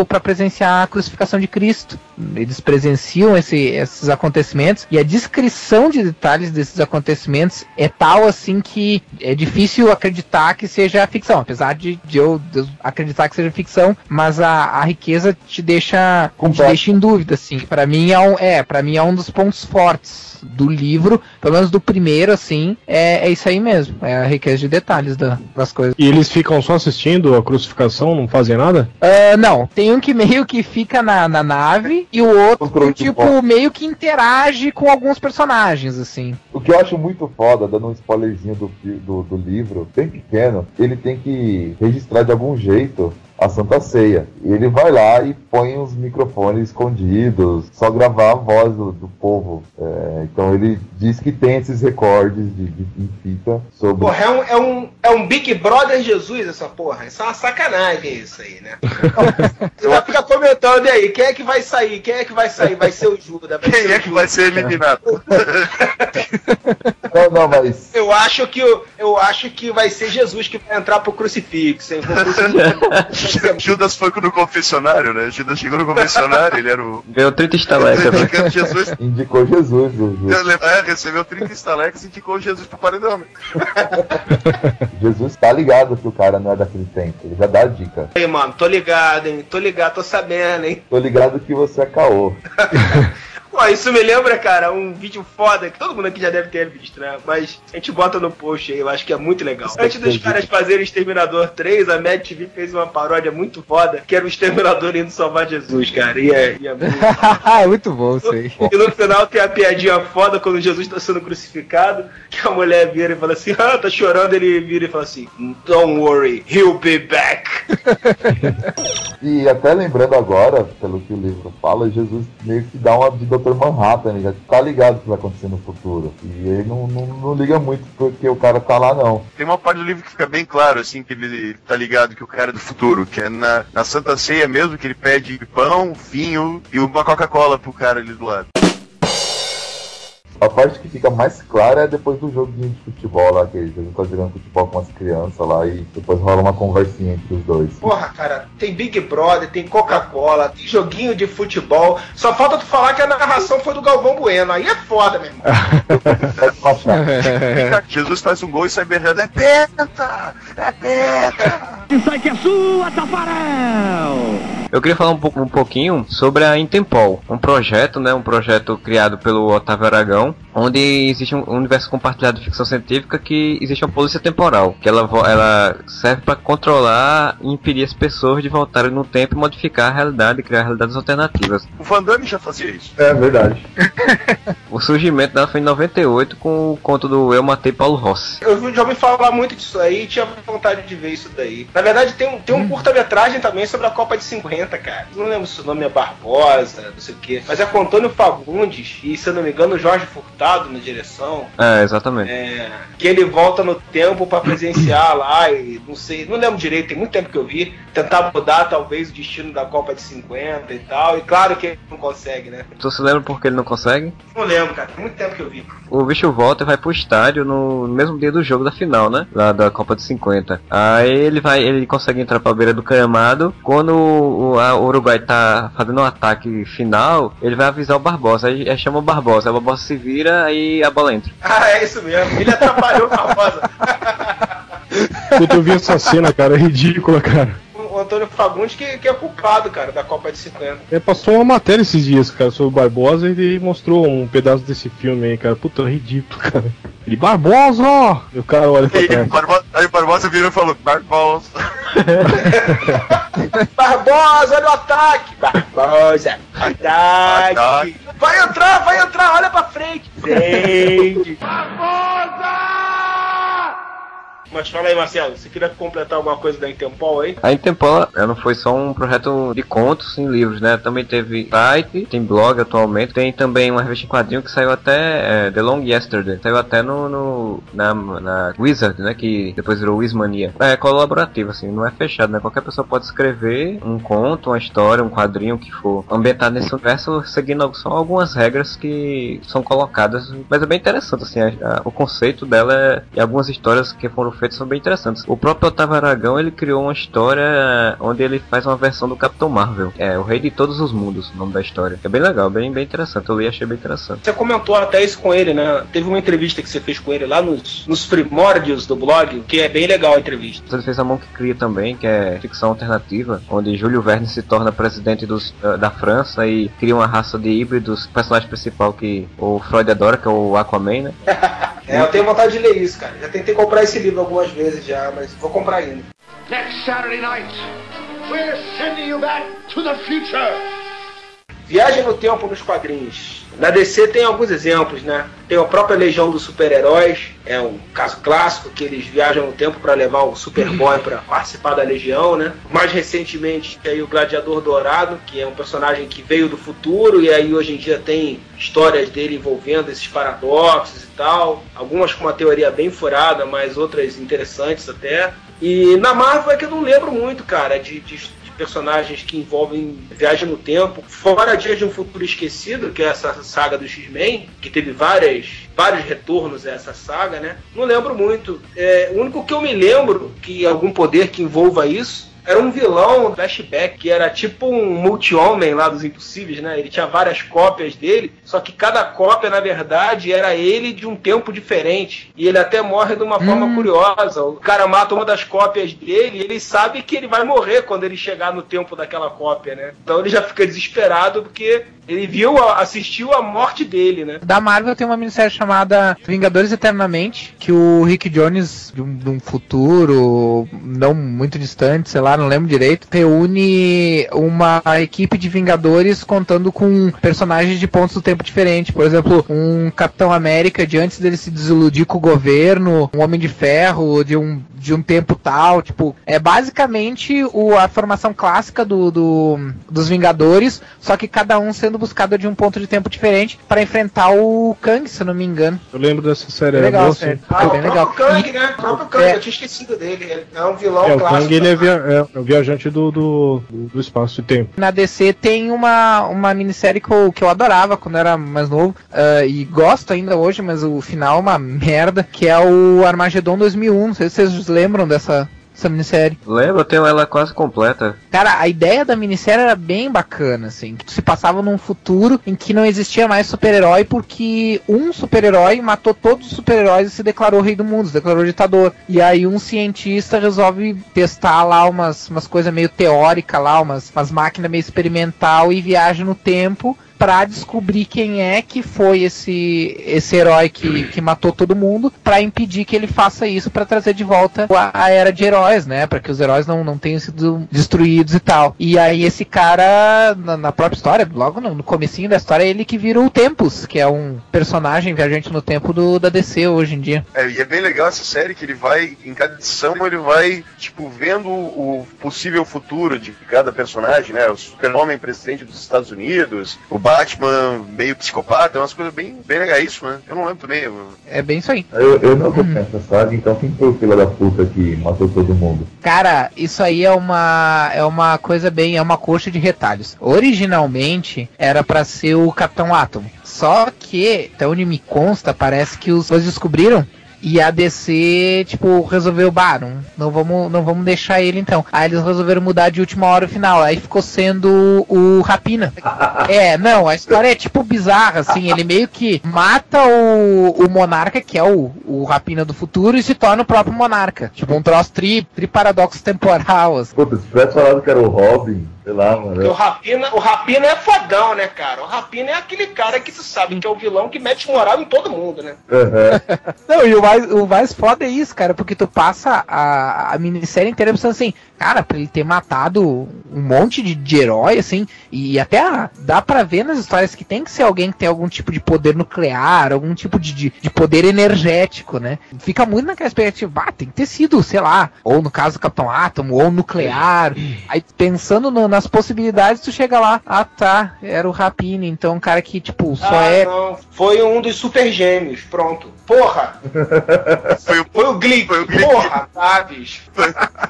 para presenciar a crucificação de Cristo. Eles presenciam esse, esses acontecimentos e a descrição de detalhes desses acontecimentos é tal assim que é difícil acreditar que seja ficção, apesar de, de eu, de eu acreditar que seja ficção, mas a, a riqueza te deixa, te deixa em dúvida, assim. Para mim é um, é, para mim é um dos pontos fortes do livro, pelo menos do primeiro, assim, é, é isso aí mesmo, é a riqueza de detalhes da- das coisas. E eles ficam só assistindo a crucificação, não fazem nada? Ah, não, tem um que meio que fica na, na nave e o outro, tipo, meio que interage com alguns personagens, assim. O que eu acho muito foda, dando um spoilerzinho do, do, do livro, bem pequeno, ele tem que registrar de algum jeito a Santa Ceia. E ele vai lá e põe os microfones escondidos, só gravar a voz do, do povo. É, então ele diz que tem esses recordes de, de, em fita sobre. Porra, é um, é, um, é um Big Brother Jesus essa porra. Isso é uma sacanagem isso aí, né? Você já fica comentando e aí, quem é que vai sair? Quem é que vai sair? Vai ser o Judas. Vai Quem ser é o que vai ser eliminado? Não, não, mas. Eu acho que o- eu acho que vai ser Jesus que vai entrar pro crucifixo. hein? Vou crucifixo. Judas foi no confessionário, né? Judas chegou no confessionário, ele era o. Ganhou 30 estalecas, né? Jesus. Indicou Jesus. o- o- É, recebeu 30 estalecas e indicou Jesus pro paredão. Jesus tá ligado que o cara não é daquele tempo. Ele já dá a dica. Aí, mano, tô ligado, hein? Tô ligado, tô sabendo, hein? Tô ligado que você é caô. Pô, isso me lembra, cara, um vídeo foda que todo mundo aqui já deve ter visto, né? Mas a gente bota no post aí, eu acho que é muito legal. Antes dos caras fazerem Exterminador 3, a Mad TV fez uma paródia muito foda, que era o Exterminador indo salvar Jesus, cara. E é, e é muito... é muito bom isso aí. E no final tem a piadinha foda quando Jesus tá sendo crucificado, que a mulher vira e fala assim, ah, tá chorando, ele vira e fala assim, don't worry, he'll be back. E até lembrando agora, pelo que o livro fala, Jesus meio que dá uma de Dr. Manhattan, ele já tá ligado o que vai acontecer no futuro. E ele não, não, não liga muito porque o cara tá lá, não. Tem uma parte do livro que fica bem claro, assim, que ele tá ligado que o cara é do futuro, que é na, na Santa Ceia mesmo, que ele pede pão, vinho e uma Coca-Cola pro cara ali do lado. A parte que fica mais clara é depois do joguinho de futebol lá, que Jesus tá jogando futebol com as crianças lá e depois rola uma conversinha entre os dois. Porra, cara, tem Big Brother, tem Coca-Cola, tem joguinho de futebol. Só falta tu falar que a narração foi do Galvão Bueno. Aí é foda, meu irmão. Jesus faz um gol e sai berrando, é penta! É penta! Isso aí que é sua, Tafarel! Eu queria falar um, pouco, um pouquinho sobre a Intempol, um projeto, né, um projeto criado pelo Otávio Aragão, onde existe um universo compartilhado de ficção científica que existe uma polícia temporal, que ela, ela serve para controlar e impedir as pessoas de voltarem no tempo e modificar a realidade, criar realidades alternativas. O Van Damme já fazia isso. É verdade. O surgimento dela foi em 98 com o conto do Eu Matei Paulo Rossi. Eu já ouvi falar muito disso aí e tinha vontade de ver isso daí. Na verdade, tem um, tem um curta-metragem também sobre a Copa de 50, cara. Não lembro se o nome é Barbosa, não sei o quê. Mas é com Antônio Fagundes e, se eu não me engano, o Jorge Furtado na direção. É, exatamente. É, que ele volta no tempo pra presenciar lá e não sei, não lembro direito, tem muito tempo que eu vi. Tentar mudar talvez o destino da Copa de 50 e tal. E claro que ele não consegue, né? Tu se lembra por que ele não consegue? Não lembro, cara. Tem muito tempo que eu vi. O bicho volta e vai pro estádio no mesmo dia do jogo da final, né? Lá da Copa de 50. Aí ele vai, ele consegue entrar pra beira do gramado. Quando o, a- o Uruguai tá fazendo um ataque final, ele vai avisar o Barbosa. Aí, aí chama o Barbosa. Aí o Barbosa se vira e a bola entra. Ah, é isso mesmo. Ele atrapalhou o Barbosa. Puta, eu vi essa cena, cara, é ridícula, cara. Antônio Fagundes que, que é culpado, cara, da Copa de 50. É, passou uma matéria esses dias, cara, sobre o Barbosa e ele mostrou um pedaço desse filme aí, cara. Puta, ridículo, cara. Ele, Barbosa! E o cara olha pra Aí, trás. o Barbosa, aí o Barbosa virou e falou: Barbosa. Barbosa, olha o ataque! Barbosa, ataque! Vai entrar, vai entrar, olha pra frente! Frente! Mas fala aí, Marcelo, você queria completar alguma coisa da Intempol aí? A Intempol, não foi só um projeto de contos em livros, né? Também teve site, tem blog atualmente, tem também uma revista em quadrinho que saiu até é, The Long Yesterday, saiu até no, no- na, na Wizard, né? Que depois virou Wizmania. É colaborativo, assim, não é fechado, né? Qualquer pessoa pode escrever um conto, uma história, um quadrinho, que for, ambientado nesse universo, seguindo só algumas regras que são colocadas, mas é bem interessante, assim, a- a- o conceito dela é, e algumas histórias que foram são bem interessantes. O próprio Otávio Aragão, ele criou uma história onde ele faz uma versão do Capitão Marvel, é o Rei de Todos os Mundos, o nome da história. É bem legal, bem, bem interessante, eu li e achei bem interessante. Você comentou até isso com ele, né? Teve uma entrevista que você fez com ele lá nos, nos primórdios do blog, que é bem legal a entrevista. Ele fez a mão que cria também, que é ficção alternativa, onde Júlio Verne se torna presidente dos, eh, da França e cria uma raça de híbridos. O personagem principal que o Freud adora, que é o Aquaman, né? É, eu tenho vontade de ler isso, cara. Já tentei comprar esse livro algumas vezes já, mas vou comprar ainda. Next Saturday night, we're sending you back to the future. Viagem no tempo nos quadrinhos. Na DC tem alguns exemplos, né? Tem a própria Legião dos Super-Heróis, é um caso clássico que eles viajam no tempo para levar o Superboy para participar da Legião, né? Mais recentemente tem aí o Gladiador Dourado, que é um personagem que veio do futuro e aí hoje em dia tem histórias dele envolvendo esses paradoxos e tal. Algumas com uma teoria bem furada, mas outras interessantes até. E na Marvel é que eu não lembro muito, cara, de, de personagens que envolvem viagem no tempo. Fora Dias de um Futuro Esquecido, que é essa saga do X-Men, que teve várias, vários retornos a essa saga, né? Não lembro muito. É, o único que eu me lembro que algum poder que envolva isso era um vilão flashback, que era tipo um multi-homem lá dos Impossíveis, né? Ele tinha várias cópias dele, só que cada cópia, na verdade, era ele de um tempo diferente. E ele até morre de uma forma curiosa. O cara mata uma das cópias dele e ele sabe que ele vai morrer quando ele chegar no tempo daquela cópia, né? Então ele já fica desesperado porque ele viu, assistiu a morte dele, né? Da Marvel tem uma minissérie chamada Vingadores Eternamente, que o Rick Jones, de um, de um futuro não muito distante, sei lá, não lembro direito, reúne uma equipe de Vingadores contando com personagens de pontos do tempo diferentes. Por exemplo, um Capitão América de antes dele se desiludir com o governo, um Homem de Ferro de um, de um tempo tal. Tipo, é basicamente o, a formação clássica do, do- dos Vingadores, só que cada um sendo buscado de um ponto de tempo diferente para enfrentar o Kang, se eu não me engano. Eu lembro dessa série, É legal, boa. Ah, É o bem próprio legal. Kang, né? O próprio Kang, É. eu tinha esquecido dele. Ele é um vilão É, o clássico. Kang ele é, via- é- é o viajante do, do, do- espaço e tempo. Na DC tem uma, uma minissérie que eu, que eu adorava quando era mais novo, ah, e gosto ainda hoje, mas o final é uma merda, que é o Armagedon 2001. Não sei se vocês lembram dessa, dessa minissérie. Lembro, eu tenho ela quase completa. Cara, a ideia da minissérie era bem bacana, assim, que se passava num futuro em que não existia mais super-herói porque um super-herói matou todos os super-heróis e se declarou rei do mundo, se declarou ditador. E aí um cientista resolve testar lá umas, umas coisas meio teóricas lá, umas, umas máquinas meio experimental e viaja no tempo pra descobrir quem é que foi esse, esse herói que, que matou todo mundo, pra impedir que ele faça isso, pra trazer de volta a, a era de heróis, né? Pra que os heróis não, não tenham sido destruídos e tal. E aí esse cara, na, na própria história, logo no, no comecinho da história, é ele que vira o Tempus, que é um personagem viajante no tempo do, da DC hoje em dia. É, e é bem legal essa série que ele vai, em cada edição, ele vai, tipo, vendo o possível futuro de cada personagem, né? O super-homem presidente dos Estados Unidos, o Batman meio psicopata, é umas coisas bem, bem legais isso, né? Eu não lembro também. Eu... É bem isso aí. Eu, eu não acompanho essa saga, então quem foi o filho da puta que matou todo mundo? Cara, isso aí é uma é uma coisa bem, é uma coxa de retalhos. Originalmente era para ser o Capitão Átomo. Só que, até onde me consta, parece que os dois descobriram e a DC, tipo, resolveu, bah, não, não, vamos, não vamos deixar ele então. Aí eles resolveram mudar de última hora o final. Aí ficou sendo o Rapina. é, não, a história é tipo bizarra, assim. Ele meio que mata o, o Monarca, que é o, o Rapina do futuro, e se torna o próprio Monarca. Tipo, um troço tri, tri paradoxo temporal. Assim. Puta, se tivesse falado que era o Robin, sei lá, mano. Porque o Rapina, o Rapina é fodão, né, cara? O Rapina é aquele cara que tu sabe que é o vilão que mete moral em todo mundo, né? Uhum. não, e o mais, o mais foda é isso, cara, porque tu passa a, a minissérie inteira pensando assim, cara, pra ele ter matado um monte de, de herói, assim, e até ah, dá pra ver nas histórias que tem que ser alguém que tem algum tipo de poder nuclear, algum tipo de, de, de poder energético, né? Fica muito naquela expectativa, ah, tem que ter sido, sei lá, ou no caso do Capitão Átomo, ou nuclear. Aí pensando no, nas possibilidades, tu chega lá, ah tá, era o Rapine, então um cara que, tipo, só ah, é. Não, foi um dos super gêmeos, pronto. Porra! foi, o, foi o Glick, foi o Glick. porra, tá, bicho.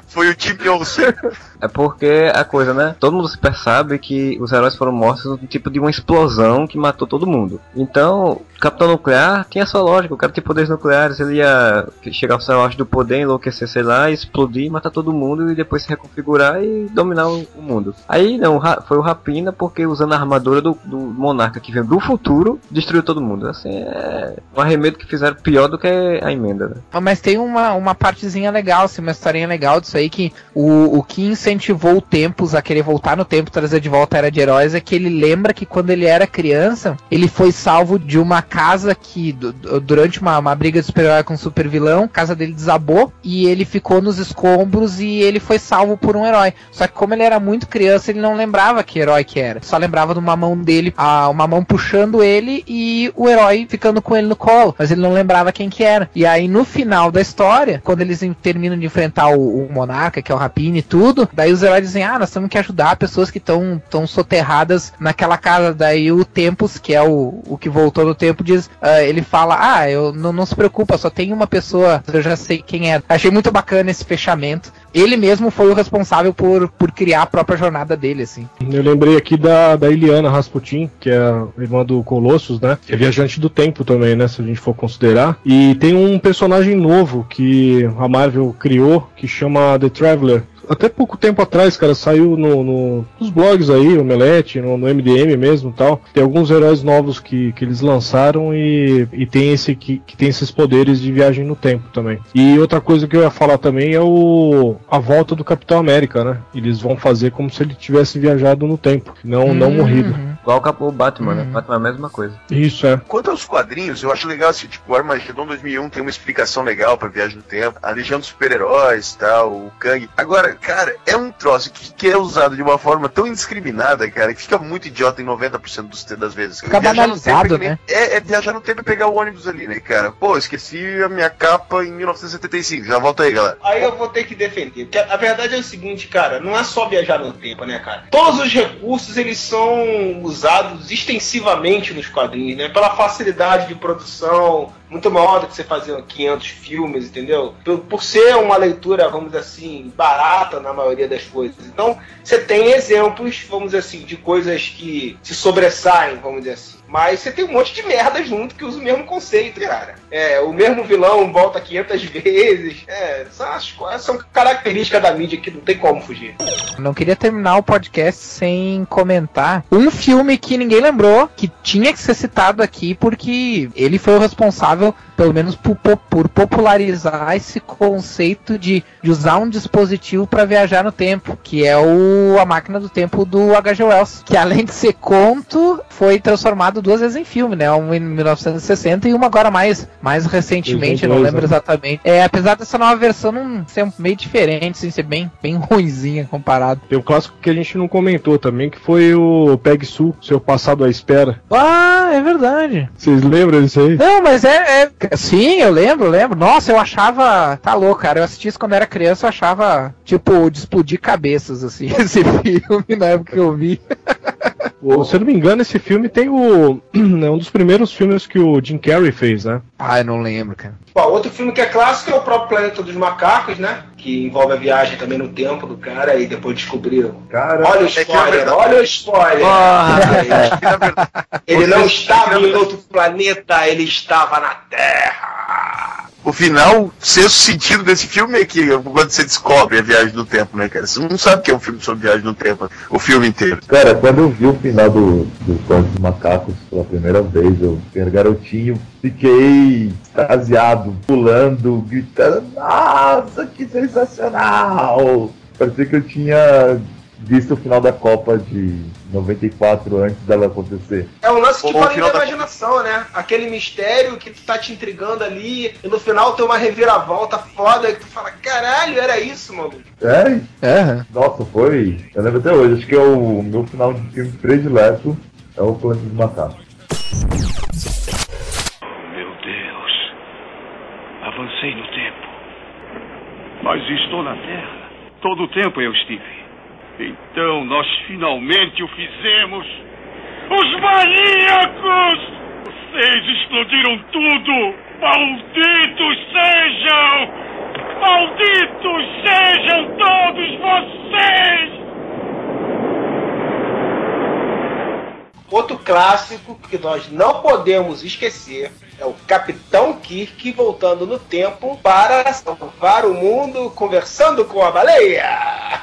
foi o Tim Olsen. É porque a coisa, né? Todo mundo se percebe que os heróis foram mortos no tipo de uma explosão que matou todo mundo. Então, Capitão Nuclear tinha sua lógica, o cara tinha poderes nucleares, ele ia chegar ao seu auge do poder, enlouquecer, sei lá, explodir, matar todo mundo e depois se reconfigurar e dominar o, o Aí não, foi o Rapina porque usando a armadura do, do Monarca que veio do futuro, destruiu todo mundo. Assim, é um arremedo que fizeram pior do que a emenda. Né? Mas tem uma, uma partezinha legal, assim, uma historinha legal disso aí que o, o que incentivou o Tempos a querer voltar no tempo, trazer de volta a Era de Heróis, é que ele lembra que quando ele era criança, ele foi salvo de uma casa que, durante uma, uma briga de super-herói com um super vilão, a casa dele desabou e ele ficou nos escombros e ele foi salvo por um herói. Só que como ele era muito criança, ele não lembrava que herói que era. Só lembrava de uma mão dele, a, uma mão puxando ele e o herói ficando com ele no colo. Mas ele não lembrava quem que era. E aí no final da história, quando eles terminam de enfrentar o, o Monarca, que é o Rapine e tudo, daí os heróis dizem, ah, nós temos que ajudar pessoas que estão tão soterradas naquela casa. Daí o Tempos, que é o, o que voltou no tempo, diz, uh, ele fala, ah, eu não, não se preocupa, só tem uma pessoa, eu já sei quem é. Achei muito bacana esse fechamento. Ele mesmo foi o responsável por, por criar a própria jornada dele, assim. Eu lembrei aqui da, da Iliana Rasputin, que é a irmã do Colossus, né? É viajante do tempo também, né? Se a gente for considerar. E tem um personagem novo que a Marvel criou, que chama The Traveler, até pouco tempo atrás, cara, saiu no, no, nos blogs aí, o Omelete, no, no MDM mesmo tal. Tem alguns heróis novos que, que eles lançaram e, e tem esse que, que tem esses poderes de viagem no tempo também. E outra coisa que eu ia falar também é o a volta do Capitão América, né? Eles vão fazer como se ele tivesse viajado no tempo, não, Uhum. não morrido. Igual o Batman, né? Batman é a mesma coisa. Isso é. Quanto aos quadrinhos, eu acho legal assim, tipo, o Armageddon 2001 tem uma explicação legal pra viagem no tempo, a Legião dos Super-Heróis, tal, o Kang. Agora, cara, é um troço que, que é usado de uma forma tão indiscriminada, cara, que fica muito idiota em 90% dos, das vezes. Fica Viajar no tempo é banalizado, que nem- né? É, é viajar no tempo e pegar o ônibus ali, né, cara? Pô, esqueci a minha capa em 1975. Já volta aí, galera. Aí eu vou ter que defender. Porque a verdade é o seguinte, cara, não é só viajar no tempo, né, cara? Todos os recursos, eles são usados extensivamente nos quadrinhos, né? Pela facilidade de produção, muito maior do que você fazer 500 filmes, entendeu? Por, por ser uma leitura, vamos dizer assim, barata na maioria das coisas. Então, você tem exemplos, vamos dizer assim, de coisas que se sobressaem, vamos dizer assim. Mas você tem um monte de merda junto que usa o mesmo conceito, cara. É, o mesmo vilão volta 500 vezes. É, são, são características da mídia que não tem como fugir. Não queria terminar o podcast sem comentar um filme que ninguém lembrou, que tinha que ser citado aqui, porque ele foi o responsável, pelo menos por, por popularizar esse conceito de, de usar um dispositivo para viajar no tempo, que é o A Máquina do Tempo do H.G. Wells, que além de ser conto, foi transformado duas vezes em filme, né? Um em 1960 e uma agora mais, mais recentemente, não lembro exatamente. É, apesar dessa nova versão não ser meio diferente, assim, ser bem, bem ruimzinha comparado. Tem um clássico que a gente não comentou também, que foi o Peg Su, Seu Passado à Espera. Ah, é verdade. Vocês lembram disso aí? Não, mas é, é... Sim, eu lembro, lembro. Nossa, eu achava... Tá louco, cara. Eu assisti isso quando era criança, eu achava, tipo, de explodir cabeças, assim, esse filme na época que eu vi. Se eu não me engano, esse filme tem o. É um dos primeiros filmes que o Jim Carrey fez, né? Ah, eu não lembro, cara. Bom, outro filme que é clássico é o próprio Planeta dos Macacos, né? Que envolve a viagem também no tempo do cara e depois descobriu. Cara, olha o spoiler, é olha o spoiler. Oh, ele não estava em outro planeta, ele estava na Terra o final, o sexto sentido desse filme é que quando você descobre a viagem do tempo, né, cara? Você não sabe que é um filme sobre viagem no tempo, o filme inteiro. Cara, quando eu vi o final do, do dos Macacos pela primeira vez, eu era garotinho, fiquei extasiado, pulando, gritando, nossa, que sensacional! Parecia que eu tinha visto o final da Copa de 94 antes dela acontecer. É um lance que pode da imaginação, da... né? Aquele mistério que tá te intrigando ali e no final tem uma reviravolta foda e tu fala, caralho, era isso, mano. É? É. Nossa, foi. Eu lembro até hoje, acho que é o meu final de filme predileto é o Planeta dos Macacos. Meu Deus. Avancei no tempo. Mas estou na Terra. Todo o tempo eu estive. Então nós finalmente o fizemos! Os maníacos! Vocês explodiram tudo! Malditos sejam! Malditos sejam todos vocês! Outro clássico que nós não podemos esquecer é o Capitão Kirk voltando no tempo para salvar o mundo conversando com a baleia.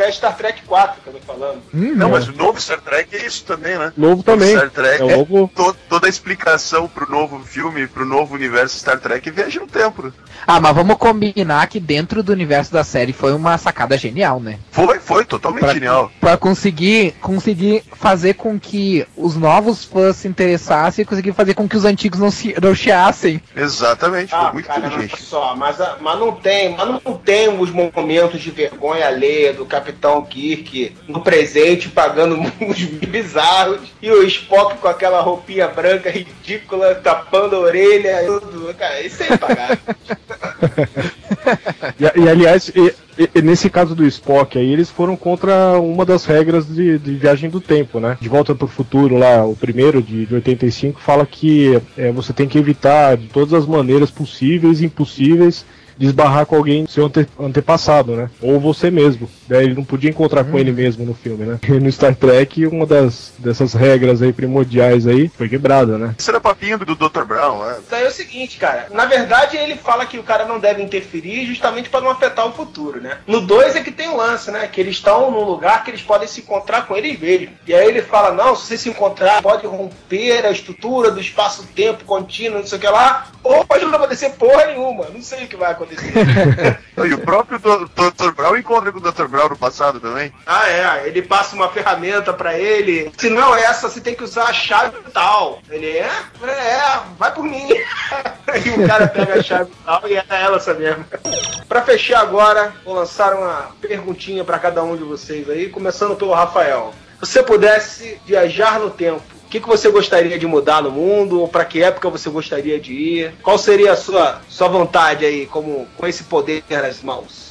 Isso é Star Trek 4 que eu tô falando. Hum, não, é. mas o novo Star Trek é isso também, né? Novo também. Star Trek é, novo... to toda a explicação pro novo filme, pro novo universo Star Trek é viaja no tempo. Ah, mas vamos combinar que dentro do universo da série foi uma sacada genial, né? Foi, foi, totalmente pra, genial. Pra conseguir, conseguir fazer com que os novos fãs se interessassem e conseguir fazer com que os antigos não se não chiassem. Exatamente, ah, foi muito cara, inteligente. Só, mas, mas não tem, mas não tem os momentos de vergonha alheia do Capitão Kirk no presente pagando uns bizarros e o Spock com aquela roupinha branca ridícula tapando a orelha tudo. Cara, isso é impagável. e, e, aliás, e, e, nesse caso do Spock aí, eles foram contra uma das regras de, de viagem do tempo, né? De volta para o futuro lá, o primeiro de, de 85 fala que é, você tem que evitar de todas as maneiras possíveis e impossíveis de esbarrar com alguém seu ante, antepassado, né? Ou você mesmo. Daí ele não podia encontrar com ele mesmo no filme, né? E no Star Trek, uma das dessas regras aí primordiais aí foi quebrada, né? Isso era papinho do Dr. Brown, né? Então é o seguinte, cara. Na verdade, ele fala que o cara não deve interferir justamente para não afetar o futuro, né? No 2 é que tem o um lance, né? Que eles estão num lugar que eles podem se encontrar com eles mesmos. E aí ele fala: não, se você se encontrar, pode romper a estrutura do espaço-tempo contínuo, não sei o que lá, ou pode não acontecer porra nenhuma. Não sei o que vai acontecer e o próprio Dr. Brown encontra com o Dr. Brown no passado também. Ah, é. Ele passa uma ferramenta pra ele. Se não é essa, você tem que usar a chave tal. Ele é? É, vai por mim. e o cara pega a chave tal e é ela essa mesmo. Pra fechar agora, vou lançar uma perguntinha para cada um de vocês aí, começando pelo Rafael. Se você pudesse viajar no tempo, que, que você gostaria de mudar no mundo? Ou para que época você gostaria de ir? Qual seria a sua, sua vontade aí, como com esse poder nas mãos?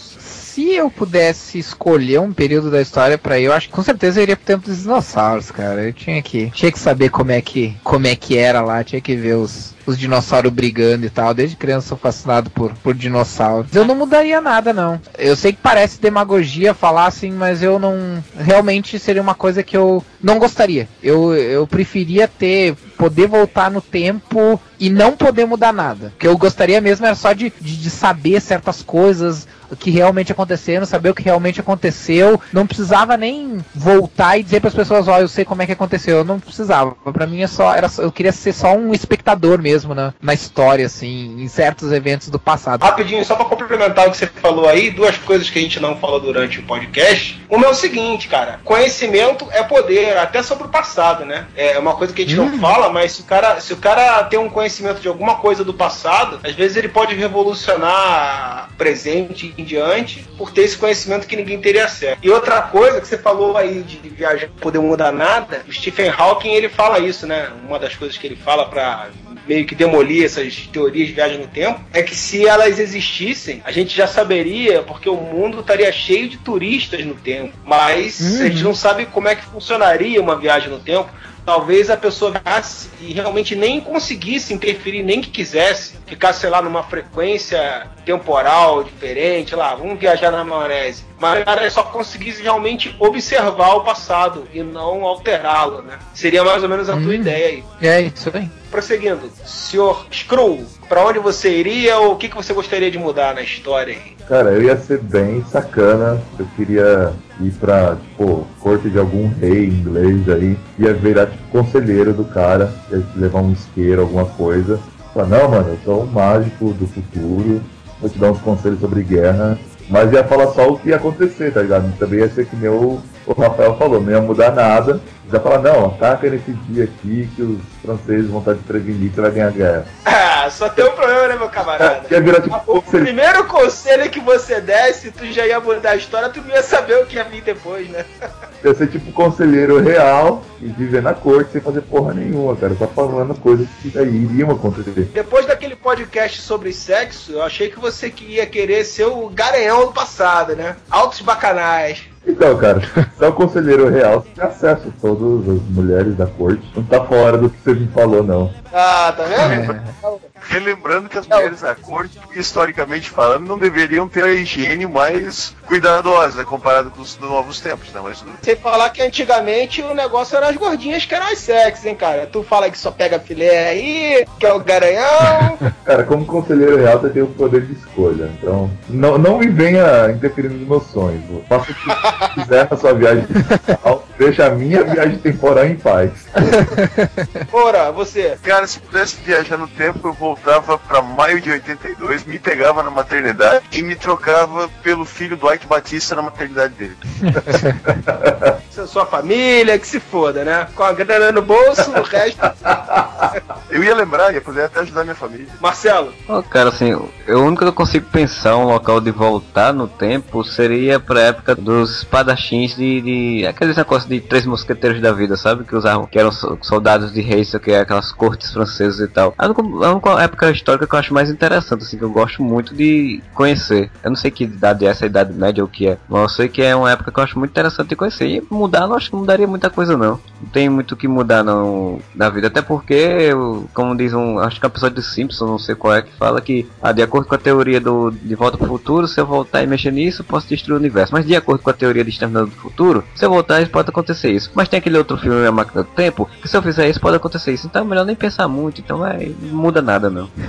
Se eu pudesse escolher um período da história ir, eu acho que com certeza eu iria pro tempo dos dinossauros, cara. Eu tinha que, tinha que saber como é que, como é que era lá, tinha que ver os, os dinossauros brigando e tal. Desde criança sou fascinado por, por dinossauros. Eu não mudaria nada, não. Eu sei que parece demagogia falar assim, mas eu não. Realmente seria uma coisa que eu não gostaria. Eu, eu preferia ter. poder voltar no tempo e não poder mudar nada. O que eu gostaria mesmo era só de, de, de saber certas coisas, o que realmente aconteceram, saber o que realmente aconteceu. Não precisava nem voltar e dizer para as pessoas, ó, oh, eu sei como é que aconteceu. Eu não precisava. Para mim é só, era, eu queria ser só um espectador mesmo na, na história, assim, em certos eventos do passado. Rapidinho, só para complementar o que você falou aí, duas coisas que a gente não falou durante o podcast. Uma é o seguinte, cara, conhecimento é poder, até sobre o passado, né? É uma coisa que a gente hum. não fala, mas se o cara, se o cara tem um conhecimento de alguma coisa do passado, às vezes ele pode revolucionar presente em diante por ter esse conhecimento que ninguém teria acesso. E outra coisa que você falou aí de viajar poder mudar nada, o Stephen Hawking ele fala isso, né? Uma das coisas que ele fala para meio que demolir essas teorias de viagem no tempo, é que se elas existissem, a gente já saberia, porque o mundo estaria cheio de turistas no tempo. Mas uhum. a gente não sabe como é que funcionaria uma viagem no tempo talvez a pessoa viasse e realmente nem conseguisse interferir, nem que quisesse, ficasse, sei lá, numa frequência temporal diferente, lá, vamos viajar na maionese. Mas cara só conseguisse realmente observar o passado e não alterá-lo, né? Seria mais ou menos a hum. tua ideia aí. É, isso aí. Prosseguindo, senhor Skrull, para onde você iria ou o que, que você gostaria de mudar na história aí? Cara, eu ia ser bem sacana. Eu queria ir pra, tipo, corte de algum rei inglês aí. Ia virar, tipo, conselheiro do cara. Ia levar um isqueiro, alguma coisa. Falar, não, mano, eu sou um mágico do futuro. Vou te dar uns conselhos sobre guerra. Mas ia falar só o que ia acontecer, tá ligado? Também ia ser que meu o Rafael falou, não ia mudar nada. Já fala, não, ataca nesse dia aqui que os franceses vão estar desprevenidos e vai ganhar a guerra. Ah, só tem um problema, né, meu camarada? É, virar, tipo, o conselho. primeiro conselho que você desse, tu já ia mudar a história, tu não ia saber o que ia vir depois, né? Ia ser tipo conselheiro real e viver na corte sem fazer porra nenhuma, cara. Só falando coisas que daí iriam acontecer. Depois daquele podcast sobre sexo, eu achei que você ia querer ser o garanhão do passado, né? Altos bacanais. Então, cara, só o conselheiro real tem acesso a todas as mulheres da corte. Não tá fora do que você me falou, não. Ah, tá vendo? É. Relembrando que as mulheres da corte, historicamente falando, não deveriam ter a higiene mais cuidadosa né, comparado com os novos tempos, né? Mas... Sem falar que antigamente o negócio era as gordinhas que eram as sexy, hein, cara? Tu fala que só pega filé aí, que é o garanhão. cara, como conselheiro real, você tem o poder de escolha. Então, não, não me venha interferindo nos meus sonhos. Faça o que quiser na sua viagem temporal. Deixa a minha viagem temporal em paz. Ora, você. Cara, se pudesse viajar no tempo, eu voltava para maio de 82, me pegava na maternidade e me trocava pelo filho do Ike Batista na maternidade dele. Sua família, que se foda, né? Com a grana no bolso, o resto. eu ia lembrar, ia poder até ajudar minha família. Marcelo. Oh, cara, assim, o único que eu consigo pensar um local de voltar no tempo seria pra época dos espadachins de, de aqueles negócios de três mosqueteiros da vida, sabe? Que usavam, que eram soldados de reis, que é aquelas cortes francesas e tal. A única, época histórica que eu acho mais interessante, assim, que eu gosto muito de conhecer. Eu não sei que idade é essa, idade média ou o que é, mas eu sei que é uma época que eu acho muito interessante de conhecer. E mudar, não acho que mudaria muita coisa, não. Não tem muito o que mudar, não, na vida. Até porque, como diz um, acho que é um episódio de Simpson, não sei qual é, que fala que, ah, de acordo com a teoria do De Volta pro Futuro, se eu voltar e mexer nisso, posso destruir o universo. Mas de acordo com a teoria de Exterminador do Futuro, se eu voltar, pode acontecer isso. Mas tem aquele outro filme, A Máquina do Tempo, que se eu fizer isso, pode acontecer isso. Então é melhor nem pensar muito, então é, não muda nada, não.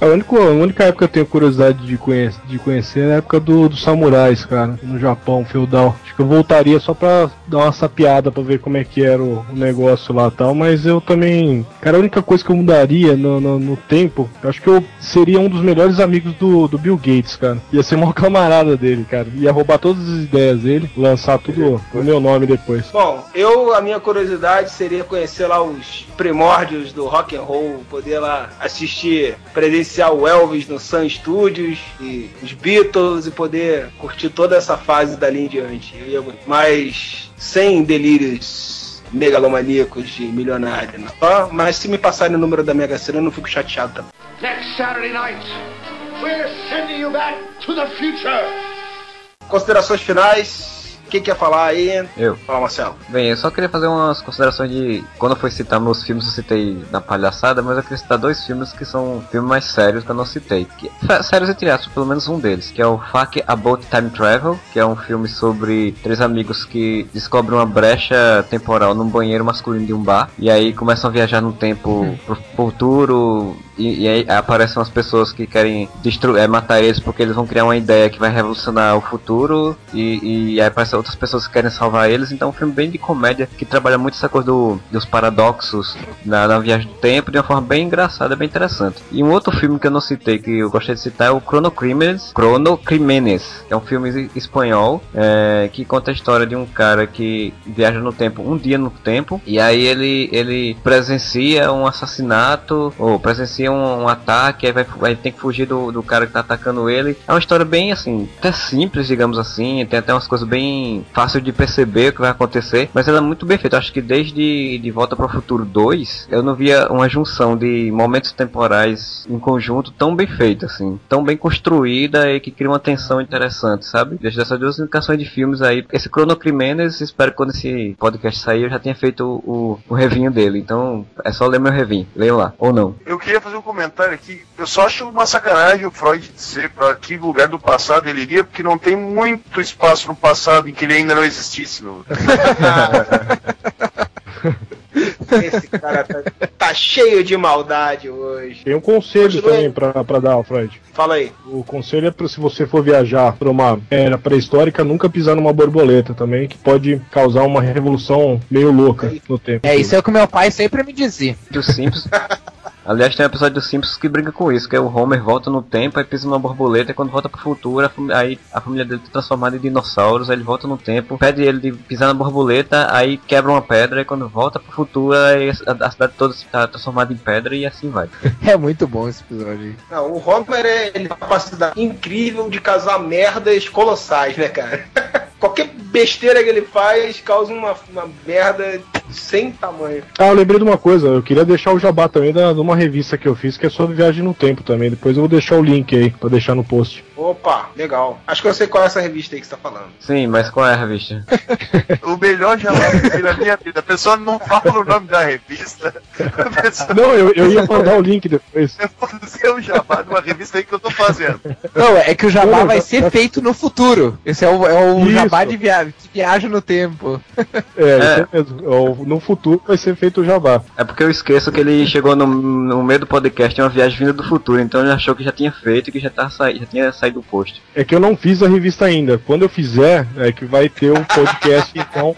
A, única, a única época que eu tenho curiosidade de, conhecer, de conhecer é a época do, dos samurais, cara, no Japão, feudal. Acho que eu voltaria só pra dar uma sapiada pra ver como é que era o, o negócio lá e tal, mas eu também. Cara, a única coisa que eu mudaria no, no, no tempo, acho que eu seria um dos melhores amigos do, do Bill Gates, cara. Ia ser uma camarada dele, cara. Ia roubar todas as ideias dele, lançar tudo no meu nome depois. Bom, eu, a minha curiosidade seria conhecer lá os primórdios do rock and roll, poder lá assistir, presenciar o Elvis no Sun Studios e os Beatles e poder curtir toda essa fase dali em diante. Mas sem delírios megalomaníacos de milionário. Né? Mas se me passarem o número da Mega Sena, eu não fico chateado também. Next Saturday night, we're sending you back to the future. considerações finais. Quem quer falar aí? Eu. Fala, Marcelo. Bem, eu só queria fazer umas considerações de. Quando eu fui citar meus filmes, eu citei na palhaçada, mas eu queria citar dois filmes que são filmes mais sérios que eu não citei. Que, sérios entre aspas, pelo menos um deles, que é o Fuck About Time Travel, que é um filme sobre três amigos que descobrem uma brecha temporal num banheiro masculino de um bar, e aí começam a viajar no tempo pro futuro, e, e, aí aparecem umas pessoas que querem destruir, é, matar eles porque eles vão criar uma ideia que vai revolucionar o futuro e, e aí aparecem outras pessoas que querem salvar eles. Então é um filme bem de comédia que trabalha muito essa coisa do, dos paradoxos na, na, viagem do tempo de uma forma bem engraçada, bem interessante. E um outro filme que eu não citei, que eu gostei de citar, é o Chrono Crimenes, Chrono Crimenes, é um filme espanhol é, que conta a história de um cara que viaja no tempo, um dia no tempo, e aí ele, ele presencia um assassinato, ou presencia um, um ataque, aí vai, vai ter que fugir do, do cara que tá atacando ele. É uma história bem assim, até simples, digamos assim, tem até umas coisas bem fácil de perceber o que vai acontecer, mas ela é muito bem feita. Acho que desde De Volta para o Futuro 2, eu não via uma junção de momentos temporais em conjunto tão bem feita, assim, tão bem construída e que cria uma tensão interessante, sabe? Desde essas duas indicações de filmes aí, esse Chrono Crimenes, espero que quando esse podcast sair eu já tenha feito o, o revinho dele. Então é só ler meu revinho, leiam lá, ou não. Eu queria fazer um comentário aqui. Eu só acho uma sacanagem o Freud dizer para que lugar do passado ele iria, porque não tem muito espaço no passado em que ele ainda não existisse. Meu. Esse cara tá, tá, cheio de maldade hoje. Tem um conselho Continue. também pra, pra dar, Freud. Fala aí. O conselho é pra se você for viajar pra uma era pré-histórica, nunca pisar numa borboleta também, que pode causar uma revolução meio louca no tempo. É, isso é o que meu pai sempre me dizia. Dos Simpsons. Aliás, tem um episódio dos Simpsons que briga com isso, que é o Homer volta no tempo, aí pisa numa borboleta, e quando volta pro futuro, a aí a família dele tá transformada em dinossauros, aí ele volta no tempo, pede ele de pisar na borboleta, aí quebra uma pedra, e quando volta pro futuro, aí a, a cidade toda está transformada em pedra e assim vai. É muito bom esse episódio. Não, o Homer é, ele tem uma capacidade incrível de causar merdas colossais, né, cara? Qualquer besteira que ele faz causa uma, uma merda sem tamanho. Ah, eu lembrei de uma coisa, eu queria deixar o jabá também da, de uma revista que eu fiz que é sobre viagem no tempo também. Depois eu vou deixar o link aí pra deixar no post. Opa, legal. Acho que eu sei qual é essa revista aí que você tá falando. Sim, mas qual é a revista? o melhor jabá que eu vi na minha vida. A pessoa não fala o nome da revista. Pessoa... Não, eu, eu ia mandar o link depois. Eu vou dizer o jabá de uma revista aí que eu tô fazendo. Não, é que o jabá vai ser feito no futuro. Esse é o, é o jabá de, via... de viagem no tempo. É, é. isso mesmo. No futuro vai ser feito o jabá. É porque eu esqueço que ele chegou no, no meio do podcast em uma viagem vinda do futuro, então ele achou que já tinha feito e que já, tá sa... já tinha saído do post. É que eu não fiz a revista ainda. Quando eu fizer, é que vai ter o um podcast, então.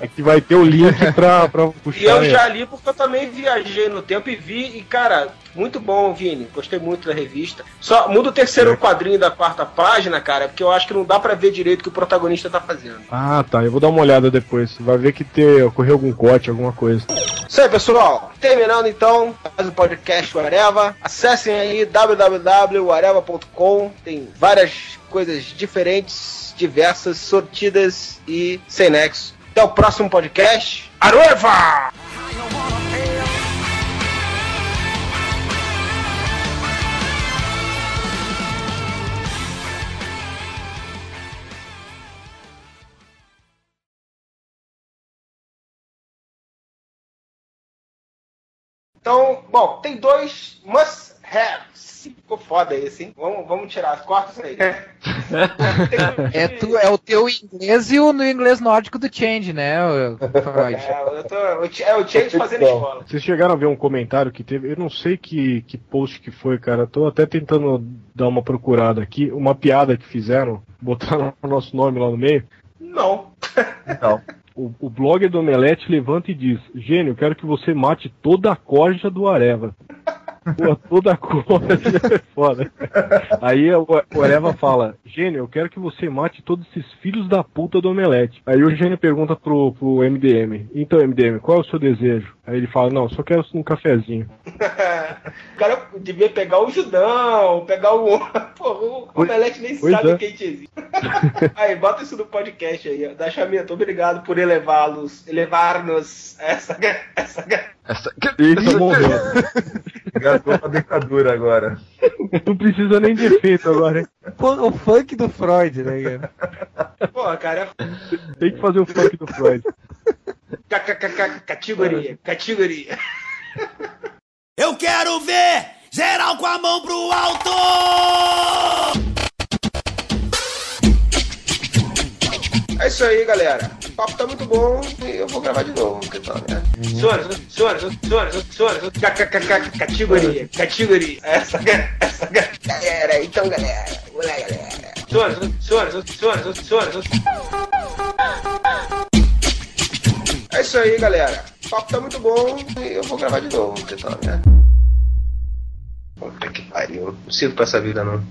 É que vai ter o link pra, pra puxar. E eu já li porque eu também viajei no tempo e vi, e cara, muito bom, Vini. Gostei muito da revista. Só muda o terceiro é. quadrinho da quarta página, cara, porque eu acho que não dá para ver direito o que o protagonista tá fazendo. Ah, tá. Eu vou dar uma olhada depois. Vai ver que ter, ocorreu algum corte, alguma coisa. Isso aí, pessoal. Terminando então mais o podcast Areva. Acessem aí www.areva.com. Tem várias coisas diferentes, diversas, sortidas e sem nexo. Até o próximo podcast. Arueva! Então, bom, tem dois must haves. Ficou foda esse, hein? Vamos, vamos tirar as quartas aí. é, tu, é o teu inglês e o no inglês nórdico do Change, né, Freud? É, eu tô, é o Change fazendo escola. Vocês chegaram a ver um comentário que teve, eu não sei que, que post que foi, cara. Tô até tentando dar uma procurada aqui. Uma piada que fizeram, botaram o nosso nome lá no meio. Não. Não. O, o blog do Omelete levanta e diz: Gênio, quero que você mate toda a corja do Areva. Pô, toda a corja é foda. Aí o, o Areva fala: Gênio, eu quero que você mate todos esses filhos da puta do Omelete. Aí o Gênio pergunta pro, pro MDM: Então, MDM, qual é o seu desejo? Aí ele fala: Não, só quero um cafezinho. o cara devia pegar o Judão, pegar o. Porra, o Omelete nem pois sabe é. quem te existe. aí, bota isso no podcast aí, da Chamento. Obrigado por elevá-los, elevar-nos essa. essa... essa... Ele morreu. Gastou pra dentadura agora. Não precisa nem de efeito agora, hein? Pô, o funk do Freud, né, cara? Porra, cara. Tem que fazer o funk do Freud. KKKK, categoria, categoria. Eu quero ver geral com a mão pro alto! É isso aí, galera. O papo tá muito bom e eu vou gravar de novo. porque tá, né? Senhoras, senhoras, senhoras, senhoras, categoria, categoria. Essa, essa galera, então, galera. Lá, galera. Senhoras, senhoras, senhoras, senhoras. É isso aí, galera. O papo tá muito bom e eu vou gravar de novo. tá, né? Puta que pariu. Não sirvo pra essa vida, não.